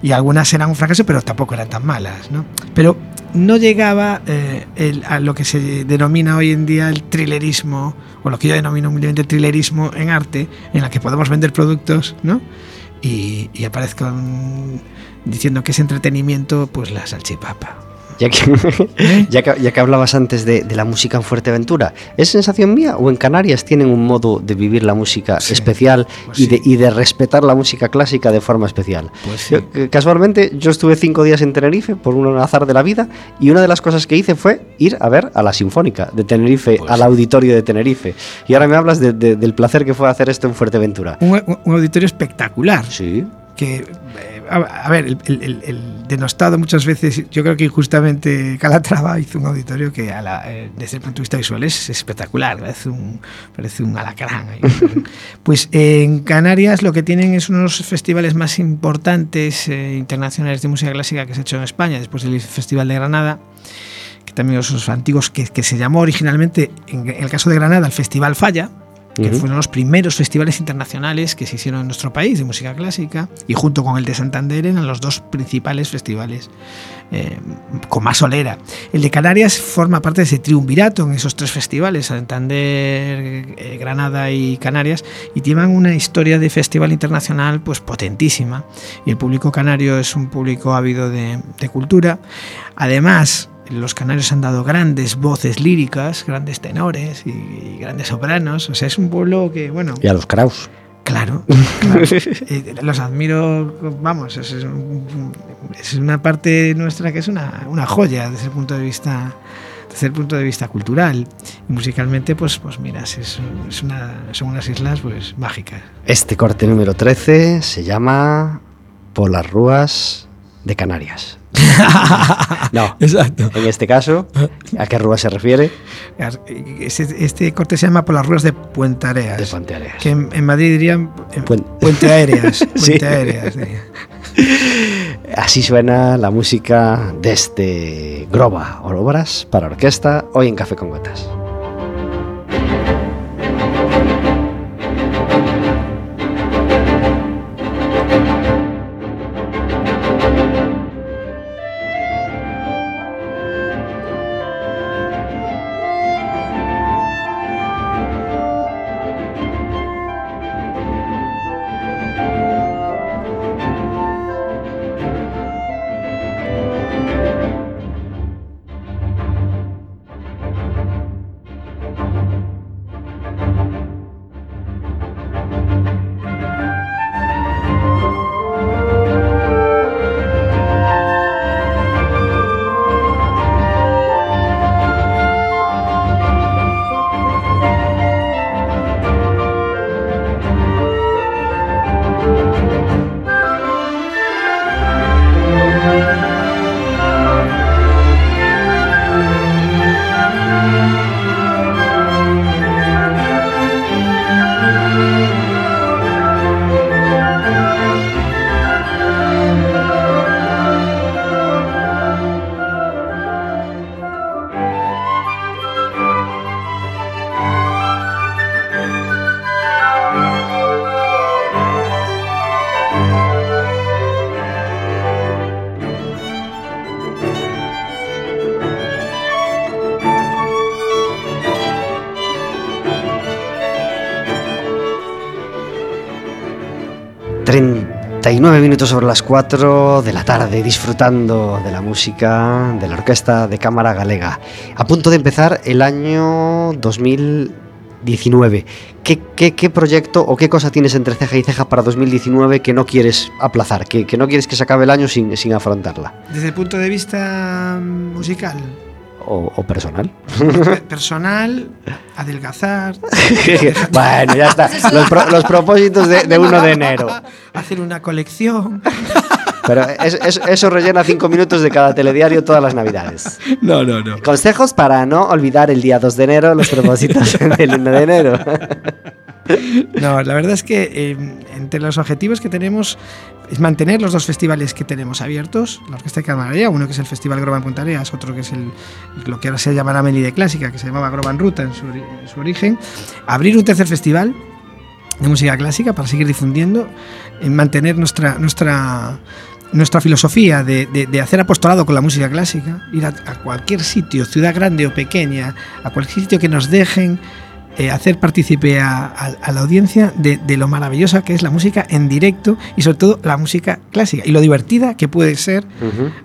Speaker 5: Y algunas eran un fracaso, pero tampoco eran tan malas. ¿no? Pero no llegaba eh, a lo que se denomina hoy en día el thrillerismo, o lo que yo denomino humildemente thrillerismo en arte, en la que podemos vender productos, ¿no? Y, y aparezcan diciendo que es entretenimiento, pues la salchipapa.
Speaker 2: Ya que, ¿Eh? ya que, ya que hablabas antes de, de, la música en Fuerteventura, ¿es sensación mía o en Canarias tienen un modo de vivir la música sí, especial pues y, sí. de, y, de, respetar la música clásica de forma especial?
Speaker 5: Pues
Speaker 2: sí. yo, eh, casualmente yo estuve cinco días en Tenerife por un azar de la vida y una de las cosas que hice fue ir a ver a la Sinfónica de Tenerife, pues al auditorio de Tenerife. Y ahora me hablas de, de, del placer que fue hacer esto en Fuerteventura.
Speaker 5: Un, un auditorio espectacular.
Speaker 2: Sí.
Speaker 5: Que eh, a, ver, el, el, el, denostado muchas veces, yo creo que injustamente Calatrava hizo un auditorio que a la, eh, desde el punto de vista visual es espectacular, parece un, parece un alacrán. pues en Canarias lo que tienen es unos festivales más importantes eh, internacionales de música clásica que se ha hecho en España, después del Festival de Granada que también son antiguos, que, que se llamó originalmente, en el caso de Granada, el Festival Falla, que uh -huh. fueron los primeros festivales internacionales que se hicieron en nuestro país de música clásica y junto con el de Santander eran los dos principales festivales eh, con más solera. El de Canarias forma parte de ese triunvirato en esos tres festivales, Santander, eh, Granada y Canarias, y tienen una historia de festival internacional pues potentísima. Y el público canario es un público ávido de, de cultura. Además, los canarios han dado grandes voces líricas, grandes tenores y, y, grandes sopranos. O sea, es un pueblo que, bueno.
Speaker 2: Y a los Kraus.
Speaker 5: Claro, claro. eh, los admiro, vamos, es, es, una parte nuestra que es una, una, joya desde el punto de vista desde el punto de vista cultural y musicalmente pues pues mira es, es una, son unas islas pues mágicas
Speaker 2: este corte número 13 se llama por las rúas de Canarias no,
Speaker 5: exacto.
Speaker 2: En este caso, ¿a qué rúa se refiere?
Speaker 5: Este, este, corte se llama por las ruas de Puente Areas.
Speaker 2: De Puente Areas.
Speaker 5: Que en, en Madrid dirían en Puente, Puente Aéreas. Puente
Speaker 2: sí.
Speaker 5: Aéreas
Speaker 2: Así suena la música de este Groba Obras para orquesta hoy en Café con Gotas. 39 minutos sobre las 4 de la tarde, disfrutando de la música de la Orquesta de Cámara Galega. A punto de empezar el año 2019. ¿Qué, qué, qué proyecto o qué cosa tienes entre ceja y ceja para 2019 que no quieres aplazar, que, que no quieres que se acabe el año sin, sin afrontarla?
Speaker 5: Desde el punto de vista musical,
Speaker 2: O, o personal.
Speaker 5: pe- personal, adelgazar,
Speaker 2: bueno, ya está. Los, pro- los propósitos de, de 1 de enero.
Speaker 5: hacer una colección.
Speaker 2: Pero es- es- eso rellena 5 minutos de cada telediario todas las navidades.
Speaker 5: No, no, no.
Speaker 2: Consejos para no olvidar el día 2 de enero los propósitos del 1 de enero.
Speaker 5: No, la verdad es que eh, entre los objetivos que tenemos es mantener los dos festivales que tenemos abiertos, la Orquesta de Camarilla, uno que es el Festival Groban Punta Areas, otro que es el, lo que ahora se llamará Melide Clásica, que se llamaba Groban Ruta en su, en su origen, abrir un tercer festival de música clásica para seguir difundiendo, en mantener nuestra, nuestra, nuestra filosofía de, de- de hacer apostolado con la música clásica, ir a, a cualquier sitio, ciudad grande o pequeña, a cualquier sitio que nos dejen eh, hacer partícipe a, a- a la audiencia de, de lo maravillosa que es la música en directo y sobre todo la música clásica y lo divertida que puede ser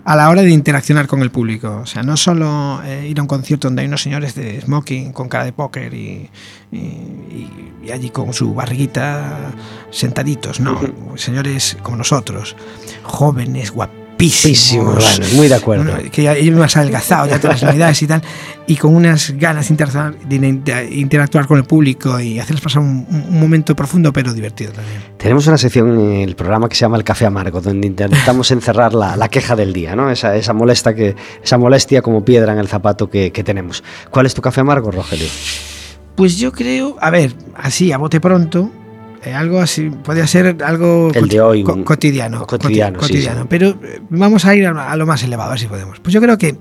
Speaker 5: a la hora de interaccionar con el público. O sea, no solo eh, ir a un concierto donde hay unos señores de smoking con cara de póker y, y- y- y allí con su barriguita sentaditos, no. Señores como nosotros, jóvenes, guapísimos.
Speaker 2: Guapísimos, bueno, muy de acuerdo.
Speaker 5: Que ya ellos más adelgazados ya todas las navidades y tal, y con unas ganas de interactuar, de inter- interactuar con el público y hacerles pasar un, un- un momento profundo pero divertido también.
Speaker 2: Tenemos una sección en el programa que se llama El Café Amargo, donde intentamos encerrar la, la queja del día, ¿no? Esa, esa, molesta que, esa molestia como piedra en el zapato que, que tenemos. ¿Cuál es tu café amargo, Rogelio?
Speaker 5: Pues yo creo, a ver, así a bote pronto, eh, algo así, podría ser algo
Speaker 2: El de hoy,
Speaker 5: co- cotidiano,
Speaker 2: cotidiano,
Speaker 5: coti- cotidiano.
Speaker 2: sí.
Speaker 5: Pero eh, vamos a ir a, a lo más elevado, a ver si podemos. Pues yo creo que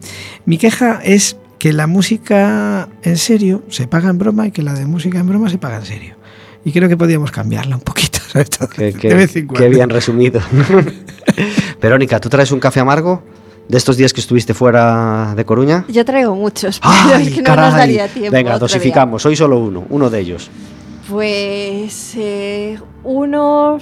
Speaker 5: mi queja es que la música en serio se paga en broma y que la de música en broma se paga en serio. Y creo que podríamos cambiarla un poquito, todo,
Speaker 2: Qué,
Speaker 5: de
Speaker 2: qué-
Speaker 5: vez en cuando.
Speaker 2: qué bien resumido. Verónica, ¿tú traes un café amargo de estos días que estuviste fuera de Coruña?
Speaker 3: Yo traigo muchos, pero
Speaker 2: ¡Ay,
Speaker 3: es que no
Speaker 2: caray!
Speaker 3: nos daría tiempo.
Speaker 2: Venga,
Speaker 3: otro día.
Speaker 2: dosificamos. Hoy solo uno, uno de ellos.
Speaker 3: Pues eh, uno,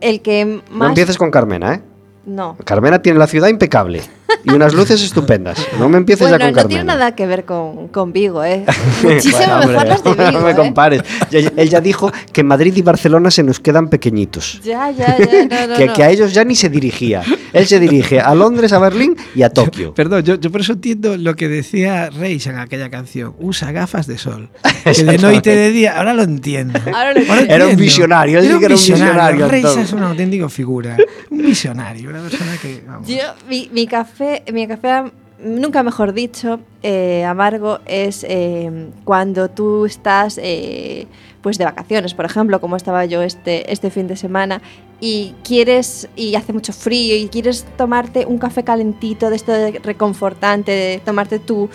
Speaker 3: el que más...
Speaker 2: No empieces con Carmena, ¿eh?
Speaker 3: No.
Speaker 2: Carmena tiene la ciudad impecable y unas luces estupendas. No me empieces
Speaker 3: Bueno,
Speaker 2: ya con
Speaker 3: no tiene nada que ver con, con Vigo, ¿eh? Muchísimo
Speaker 2: Bueno, hombre,
Speaker 3: mejor las de Vigo,
Speaker 2: No me
Speaker 3: ¿eh?
Speaker 2: compares. Ya- Él ya dijo que Madrid y Barcelona se nos quedan pequeñitos.
Speaker 3: Ya, ya, ya, no, no,
Speaker 2: que,
Speaker 3: no.
Speaker 2: que a ellos ya ni se dirigía. Él se dirige a Londres, a Berlín y a Tokio.
Speaker 5: Perdón, yo, yo por eso entiendo lo que decía Reis en aquella canción. Usa gafas de sol. Que de noche y de día. Ahora lo entiendo.
Speaker 3: Ahora lo entiendo.
Speaker 2: Era un visionario, él era un visionario,
Speaker 5: Reis
Speaker 2: entonces.
Speaker 5: es una auténtica figura. Un visionario, una persona que. vamos.
Speaker 3: Yo, mi, mi café, mi café, nunca mejor dicho, eh, amargo, es eh, cuando tú estás eh, pues de vacaciones, por ejemplo, como estaba yo este, este fin de semana, y quieres, y hace mucho frío, y quieres tomarte un café calentito, de esto de reconfortante, de tomarte tu,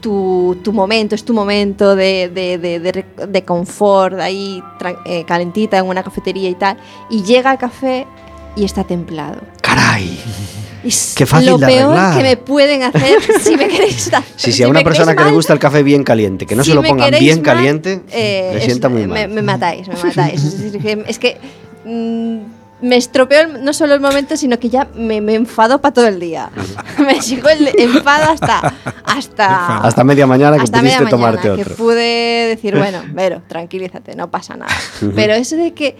Speaker 3: tu, tu momento, es tu momento de, de, de, de confort, ahí eh, calentita en una cafetería y tal, y llega el café y está templado.
Speaker 2: ¡Caray! Qué fácil
Speaker 3: lo
Speaker 2: de
Speaker 3: peor que me pueden hacer si me queréis dar.
Speaker 2: Sí, sí, a una
Speaker 3: me
Speaker 2: persona que le
Speaker 3: mal,
Speaker 2: gusta el café bien caliente, que no
Speaker 3: si
Speaker 2: se lo
Speaker 3: me
Speaker 2: pongan bien
Speaker 3: mal,
Speaker 2: caliente,
Speaker 3: eh,
Speaker 2: le
Speaker 3: es-
Speaker 2: sienta muy
Speaker 3: Me,
Speaker 2: mal.
Speaker 3: me matáis, me matáis. es decir, que, es que mm, me estropeo el- no solo el momento, sino que ya me, me enfado para todo el día. me sigo el enfado hasta hasta
Speaker 2: Hasta media mañana que
Speaker 3: hasta
Speaker 2: pudiste
Speaker 3: media mañana,
Speaker 2: tomarte
Speaker 3: que
Speaker 2: otro.
Speaker 3: pude decir, bueno, Vero, tranquilízate, no pasa nada. Pero eso de que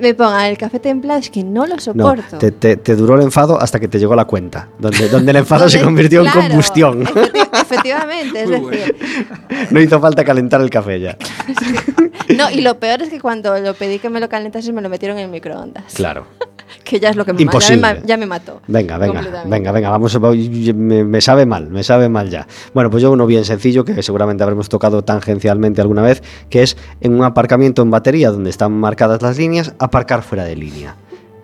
Speaker 3: me pongan el café templado es que no lo
Speaker 2: No,
Speaker 3: soporto.
Speaker 2: te, te- te duró el enfado hasta que te llegó la cuenta, donde, donde el enfado se convirtió
Speaker 3: claro,
Speaker 2: en combustión.
Speaker 3: efecti- efectivamente, es decir,
Speaker 2: No hizo falta calentar el café ya.
Speaker 3: no, y lo peor es que cuando lo pedí que me lo calentasen me lo metieron en el microondas.
Speaker 2: Claro.
Speaker 3: Que ya es lo que me,
Speaker 2: Imposible.
Speaker 3: ya me, ya me mató.
Speaker 2: Venga, venga, venga, venga, vamos, me, me sabe mal, me sabe mal ya. Bueno, pues yo uno bien sencillo que seguramente habremos tocado tangencialmente alguna vez, que es en un aparcamiento en batería donde están marcadas las líneas, aparcar fuera de línea.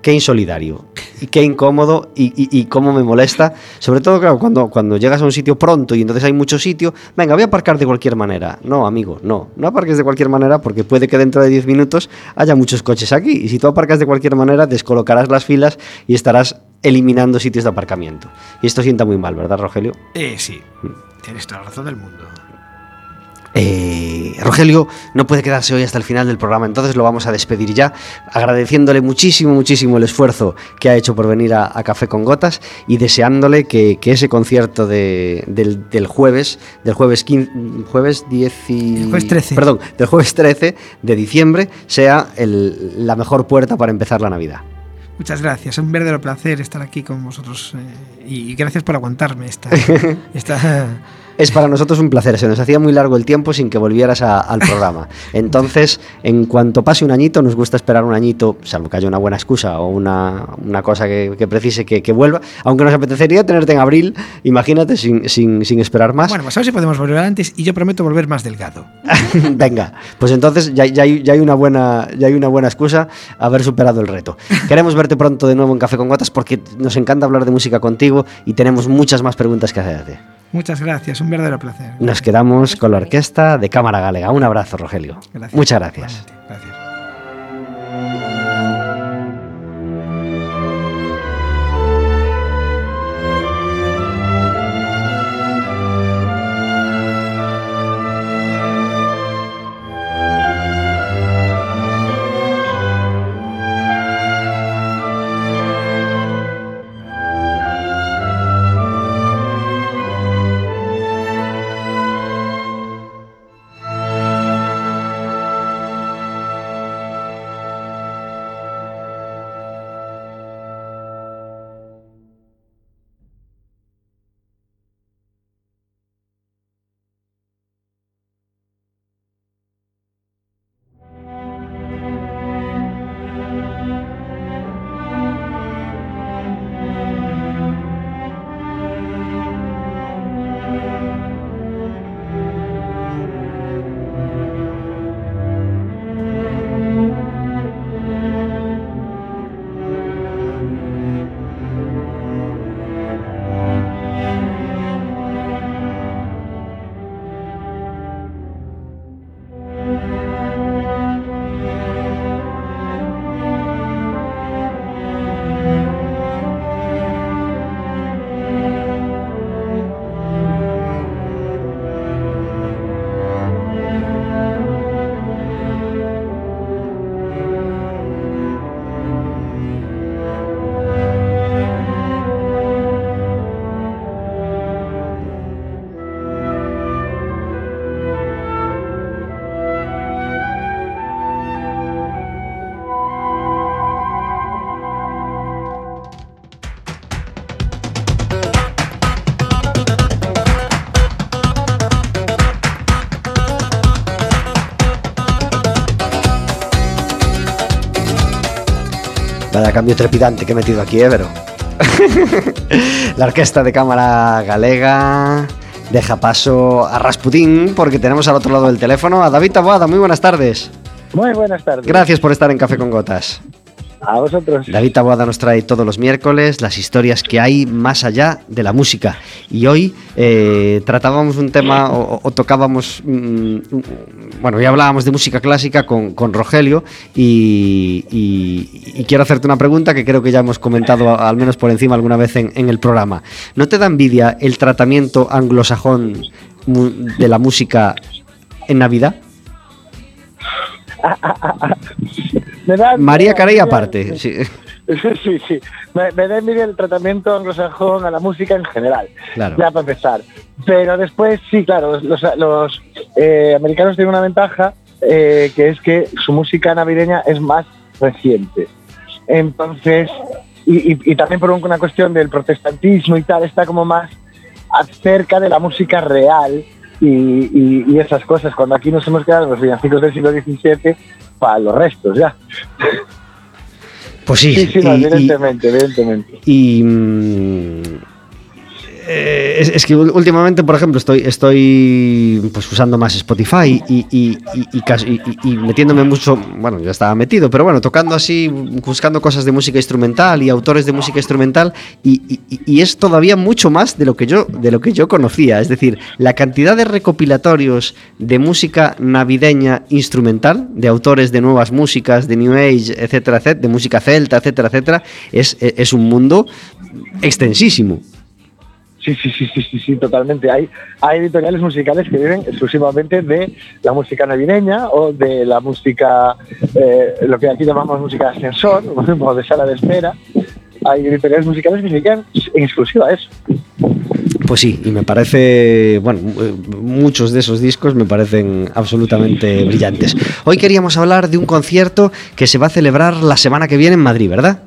Speaker 2: Qué insolidario y qué incómodo y, y- y cómo me molesta. Sobre todo, claro, cuando, cuando llegas a un sitio pronto y entonces hay mucho sitio, venga, voy a aparcar de cualquier manera. No, amigo, no, no aparques de cualquier manera porque puede que dentro de 10 minutos haya muchos coches aquí. Y si tú aparcas de cualquier manera, descolocarás las filas y estarás eliminando sitios de aparcamiento. Y esto sienta muy mal, ¿verdad, Rogelio?
Speaker 5: Eh, sí. Tienes toda la razón del mundo.
Speaker 2: Eh, Rogelio no puede quedarse hoy hasta el final del programa, entonces lo vamos a despedir ya, agradeciéndole muchísimo, muchísimo el esfuerzo que ha hecho por venir a, Café con Gotas y deseándole que, ese concierto del, jueves, del jueves, 15, jueves 10
Speaker 5: 13.
Speaker 2: Perdón, del jueves 13 de diciembre sea la mejor puerta para empezar la Navidad.
Speaker 5: Muchas gracias, es un verdadero placer estar aquí con vosotros eh, y gracias por aguantarme esta, esta
Speaker 2: es para nosotros un placer. Se nos hacía muy largo el tiempo sin que volvieras al programa. Entonces, en cuanto pase un añito, nos gusta esperar un añito, salvo que haya una buena excusa o una, cosa que, precise que, vuelva. Aunque nos apetecería tenerte en abril, imagínate, sin, sin, esperar más.
Speaker 5: Bueno, pues a ver si podemos volver antes y yo prometo volver más delgado.
Speaker 2: Venga, pues entonces ya, ya, hay, ya, hay, una buena, ya hay una buena excusa haber superado el reto. Queremos verte pronto de nuevo en Café con Gotas porque nos encanta hablar de música contigo y tenemos muchas más preguntas que hacerte.
Speaker 5: Muchas gracias, un verdadero placer.
Speaker 2: Nos quedamos con la orquesta de Cámara Galega. Un abrazo, Rogelio. Muchas gracias. gracias. Vaya cambio trepidante que he metido aquí, ¿eh? Pero... la orquesta de cámara galega deja paso a Rasputín porque tenemos al otro lado del teléfono a David Taboada. Muy buenas tardes.
Speaker 7: Muy buenas tardes.
Speaker 2: Gracias por estar en Café con Gotas.
Speaker 7: A vosotros.
Speaker 2: David Taboada nos trae todos los miércoles las historias que hay más allá de la música. Y hoy eh, tratábamos un tema o, tocábamos, mm, bueno, ya hablábamos de música clásica con, Rogelio y, quiero hacerte una pregunta que creo que ya hemos comentado al menos por encima alguna vez en, en el programa. ¿No te da envidia el tratamiento anglosajón de la música en Navidad? María Carey aparte. Sí.
Speaker 7: sí, sí. Me, da envidia el tratamiento anglosajón a la música en general. Claro. Ya para empezar. Pero después, sí, claro, los, eh, americanos tienen una ventaja eh, que es que su música navideña es más reciente. Entonces, y, también por una cuestión del protestantismo y tal, está como más cerca de la música real y, esas cosas. Cuando aquí nos hemos quedado los villancicos del siglo XVII para los restos ya.
Speaker 2: Pues sí,
Speaker 7: sí, sí evidentemente, evidentemente.
Speaker 2: Y mm, eh, es, que últimamente, por ejemplo, estoy, pues usando más Spotify y, metiéndome mucho, bueno, ya estaba metido, pero bueno, tocando así, buscando cosas de música instrumental y autores de música instrumental y, es todavía mucho más de lo que yo conocía, es decir, la cantidad de recopilatorios de música navideña instrumental, de autores de nuevas músicas, de New Age, etcétera, etcétera, de música celta, etcétera, etcétera, es un mundo extensísimo.
Speaker 7: Sí, sí, sí, sí, sí, sí, totalmente. Hay, hay editoriales musicales que viven exclusivamente de la música navideña o de la música, eh, lo que aquí llamamos música de ascensor o de sala de espera. Hay editoriales musicales que se dedican en exclusiva a eso.
Speaker 2: Pues sí, y me parece, bueno, muchos de esos discos me parecen absolutamente brillantes. Hoy queríamos hablar de un concierto que se va a celebrar la semana que viene en Madrid, ¿verdad?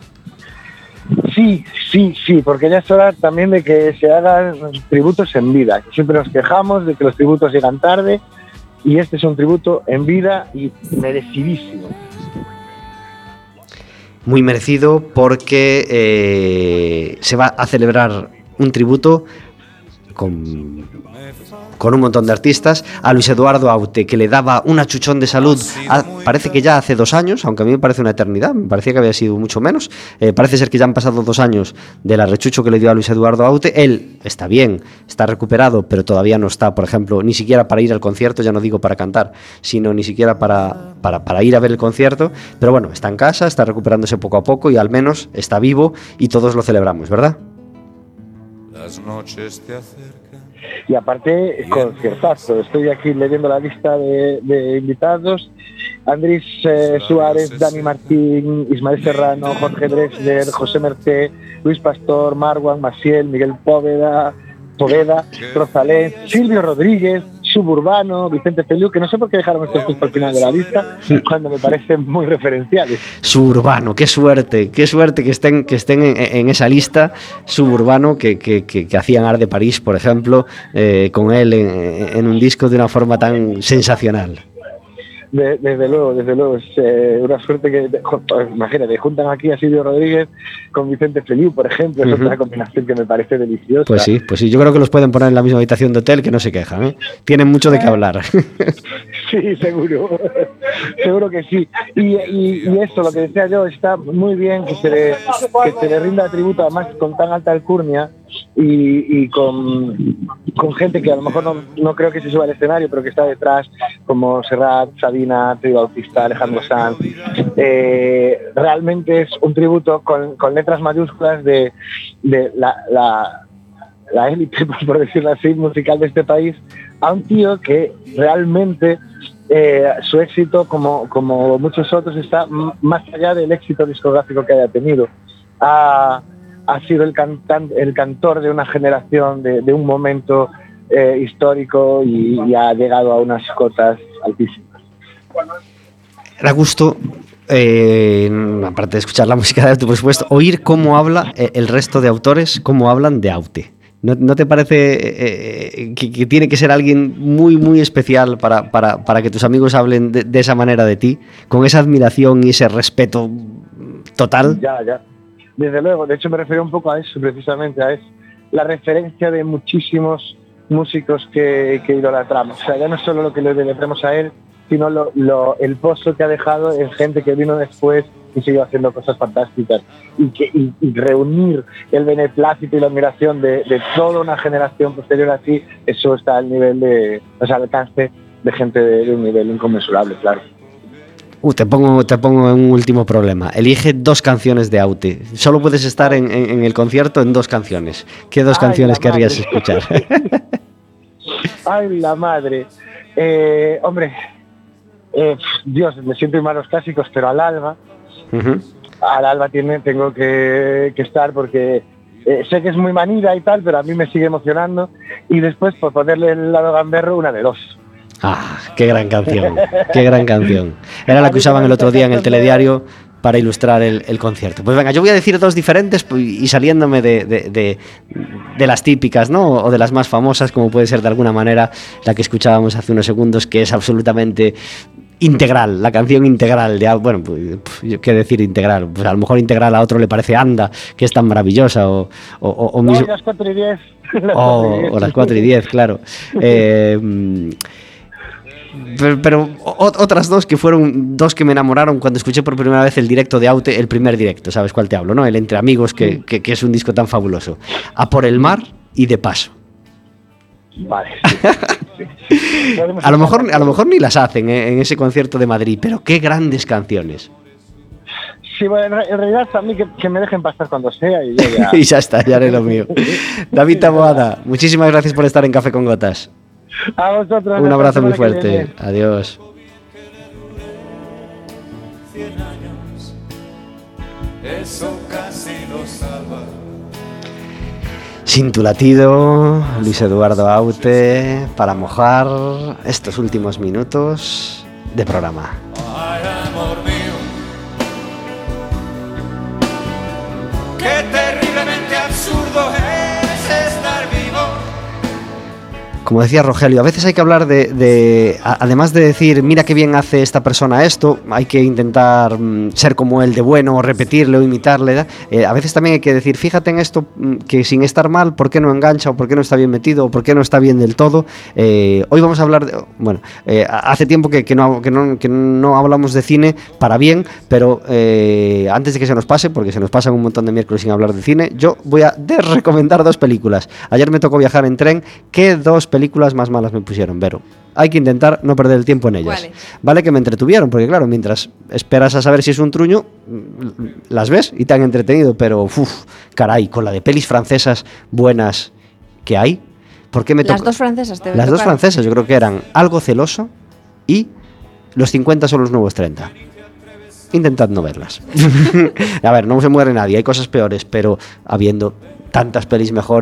Speaker 7: Sí, sí, sí, porque ya es hora también de que se hagan tributos en vida. Siempre nos quejamos de que los tributos llegan tarde y este es un tributo en vida y merecidísimo.
Speaker 2: Muy merecido porque eh, se va a celebrar un tributo con, un montón de artistas, a Luis Eduardo Aute, que le daba un achuchón de salud, parece que ya hace dos años, aunque a mí me parece una eternidad, me parecía que había sido mucho menos, eh, parece ser que ya han pasado dos años del arrechucho que le dio a Luis Eduardo Aute, él está bien, está recuperado, pero todavía no está, por ejemplo, ni siquiera para ir al concierto, ya no digo para cantar, sino ni siquiera para, para ir a ver el concierto, pero bueno, está en casa, está recuperándose poco a poco y al menos está vivo y todos lo celebramos, ¿verdad?
Speaker 8: Las noches te acercan.
Speaker 7: Y aparte, conciertazo. Estoy aquí leyendo la lista de, de invitados. Andrés eh, Suárez, Dani Martín, Ismael Serrano, Jorge Drexler, José Mercé, Luis Pastor, Marwan, Maciel, Miguel Póveda, Poveda, Rosalén, Silvio Rodríguez, Suburbano, Vicente Feliu, que no sé por qué dejaron estos dos por final de la lista, cuando me parecen muy referenciales.
Speaker 2: Suburbano, qué suerte, qué suerte que estén, que estén en, esa lista. Suburbano, que, que, que, que hacían Art de París, por ejemplo, eh, con él en, en un disco de una forma tan sensacional.
Speaker 7: De, desde luego, desde luego, es eh, una suerte que, de, imagínate, juntan aquí a Silvio Rodríguez con Vicente Feliu, por ejemplo, es uh -huh. otra combinación que me parece deliciosa.
Speaker 2: Pues sí, pues sí, yo creo que los pueden poner en la misma habitación de hotel que no se quejan, ¿eh? Tienen mucho de qué hablar.
Speaker 7: sí, seguro, seguro que sí. Y, y, y, eso, lo que decía yo, está muy bien que se le, que se le rinda tributo, además con tan alta alcurnia, y, con, gente que a lo mejor no, no, creo que se suba al escenario, pero que está detrás, como Serrat, Sabina, Tri Bautista, Alejandro Sanz. Eh, realmente es un tributo con, con letras mayúsculas de, la, la, élite, por decirlo así, musical de este país, a un tío que realmente eh, su éxito, como, como muchos otros, está más allá del éxito discográfico que haya tenido. Ah, ha sido el, cantan, el cantor de una generación, de, de un momento eh, histórico y, y, ha llegado a unas cotas altísimas.
Speaker 2: Era gusto, eh, aparte de escuchar la música de Aute, por supuesto, oír cómo habla eh, el resto de autores, cómo hablan de Aute. ¿No, ¿No, te parece eh, que, que, tiene que ser alguien muy, muy especial para, para, para que tus amigos hablen de, de, esa manera de ti, con esa admiración y ese respeto total?
Speaker 7: Ya, ya. Desde luego, de hecho me refiero un poco a eso, precisamente, a eso. La referencia de muchísimos músicos que, que idolatramos. O sea, ya no solo lo que le idolatramos a él, sino lo, el pozo que ha dejado en gente que vino después y siguió haciendo cosas fantásticas. Y, que, y reunir el beneplácito y la admiración de, de, toda una generación posterior a ti, eso está al nivel de, o sea, al alcance de gente de, de un nivel inconmensurable, claro.
Speaker 2: Uh, te, pongo, te pongo un último problema. Elige dos canciones de Aute. Solo puedes estar en, en, en el concierto en dos canciones. ¿Qué dos Ay, canciones querrías escuchar?
Speaker 7: Ay, la madre. Eh, hombre, eh, Dios, me siento en malos clásicos, pero al alba. Uh -huh. Al alba tiene, tengo que, que estar porque eh, sé que es muy manida y tal, pero a mí me sigue emocionando. Y después, por ponerle el lado gamberro, una de dos.
Speaker 2: Ah, qué gran canción, qué gran canción. Era la que usaban el otro día en el telediario para ilustrar el, el, concierto. Pues venga, yo voy a decir dos diferentes y saliéndome de, de, de, de, las típicas, ¿no? O de las más famosas, como puede ser de alguna manera la que escuchábamos hace unos segundos, que es absolutamente integral, la canción integral de bueno, pues, qué decir integral, pues a lo mejor integral a otro le parece Anda, que es tan maravillosa, o, o, o,
Speaker 7: no, las 4 y 10.
Speaker 2: o, o las 4 y 10, claro. eh, pero, pero, otras dos que fueron dos que me enamoraron cuando escuché por primera vez el directo de Aute, el primer directo, ¿sabes cuál te hablo? ¿no? El Entre Amigos, que, que, que es un disco tan fabuloso. A por el mar y de paso.
Speaker 7: Vale.
Speaker 2: Sí, sí. a, lo mejor, a lo mejor ni las hacen ¿eh? en ese concierto de Madrid, pero qué grandes canciones.
Speaker 7: Sí, bueno, en realidad a mí que, me dejen pasar cuando sea y ya...
Speaker 2: y ya está, ya haré lo mío. David Taboada, muchísimas gracias por estar en Café con Gotas.
Speaker 7: A vosotros.
Speaker 2: Un abrazo muy fuerte. Adiós. Eso casi lo salva. Sin tu latido, Luis Eduardo Aute, para mojar estos últimos minutos de programa. Ay, amor como decía Rogelio, a veces hay que hablar de, además de decir, mira qué bien hace esta persona esto, hay que intentar mm, ser como él de bueno, o repetirle o imitarle. Eh, a veces también hay que decir, fíjate en esto, mm, que sin estar mal, ¿por qué no engancha o por qué no está bien metido o por qué no está bien del todo? Eh, hoy vamos a hablar, de, bueno, eh, hace tiempo que, no, que, no, que, no, hablamos de cine para bien, pero antes de que se nos pase, porque se nos pasan un montón de miércoles sin hablar de cine, yo voy a recomendar dos películas. Ayer me tocó viajar en tren, ¿qué dos películas? Películas más malas me pusieron, pero hay que intentar no perder el tiempo en ellas. Vale, que me entretuvieron, porque claro, mientras esperas a saber si es un truño, mm, las ves y te han entretenido, pero uff, caray, con la de pelis francesas buenas que hay, ¿por qué me
Speaker 3: Las dos francesas, te
Speaker 2: Las dos francesas, yo creo que eran Algo celoso y Los 50 son los nuevos 30 intentad no verlas. a ver, no se muere nadie, hay cosas peores, pero habiendo tantas pelis mejores.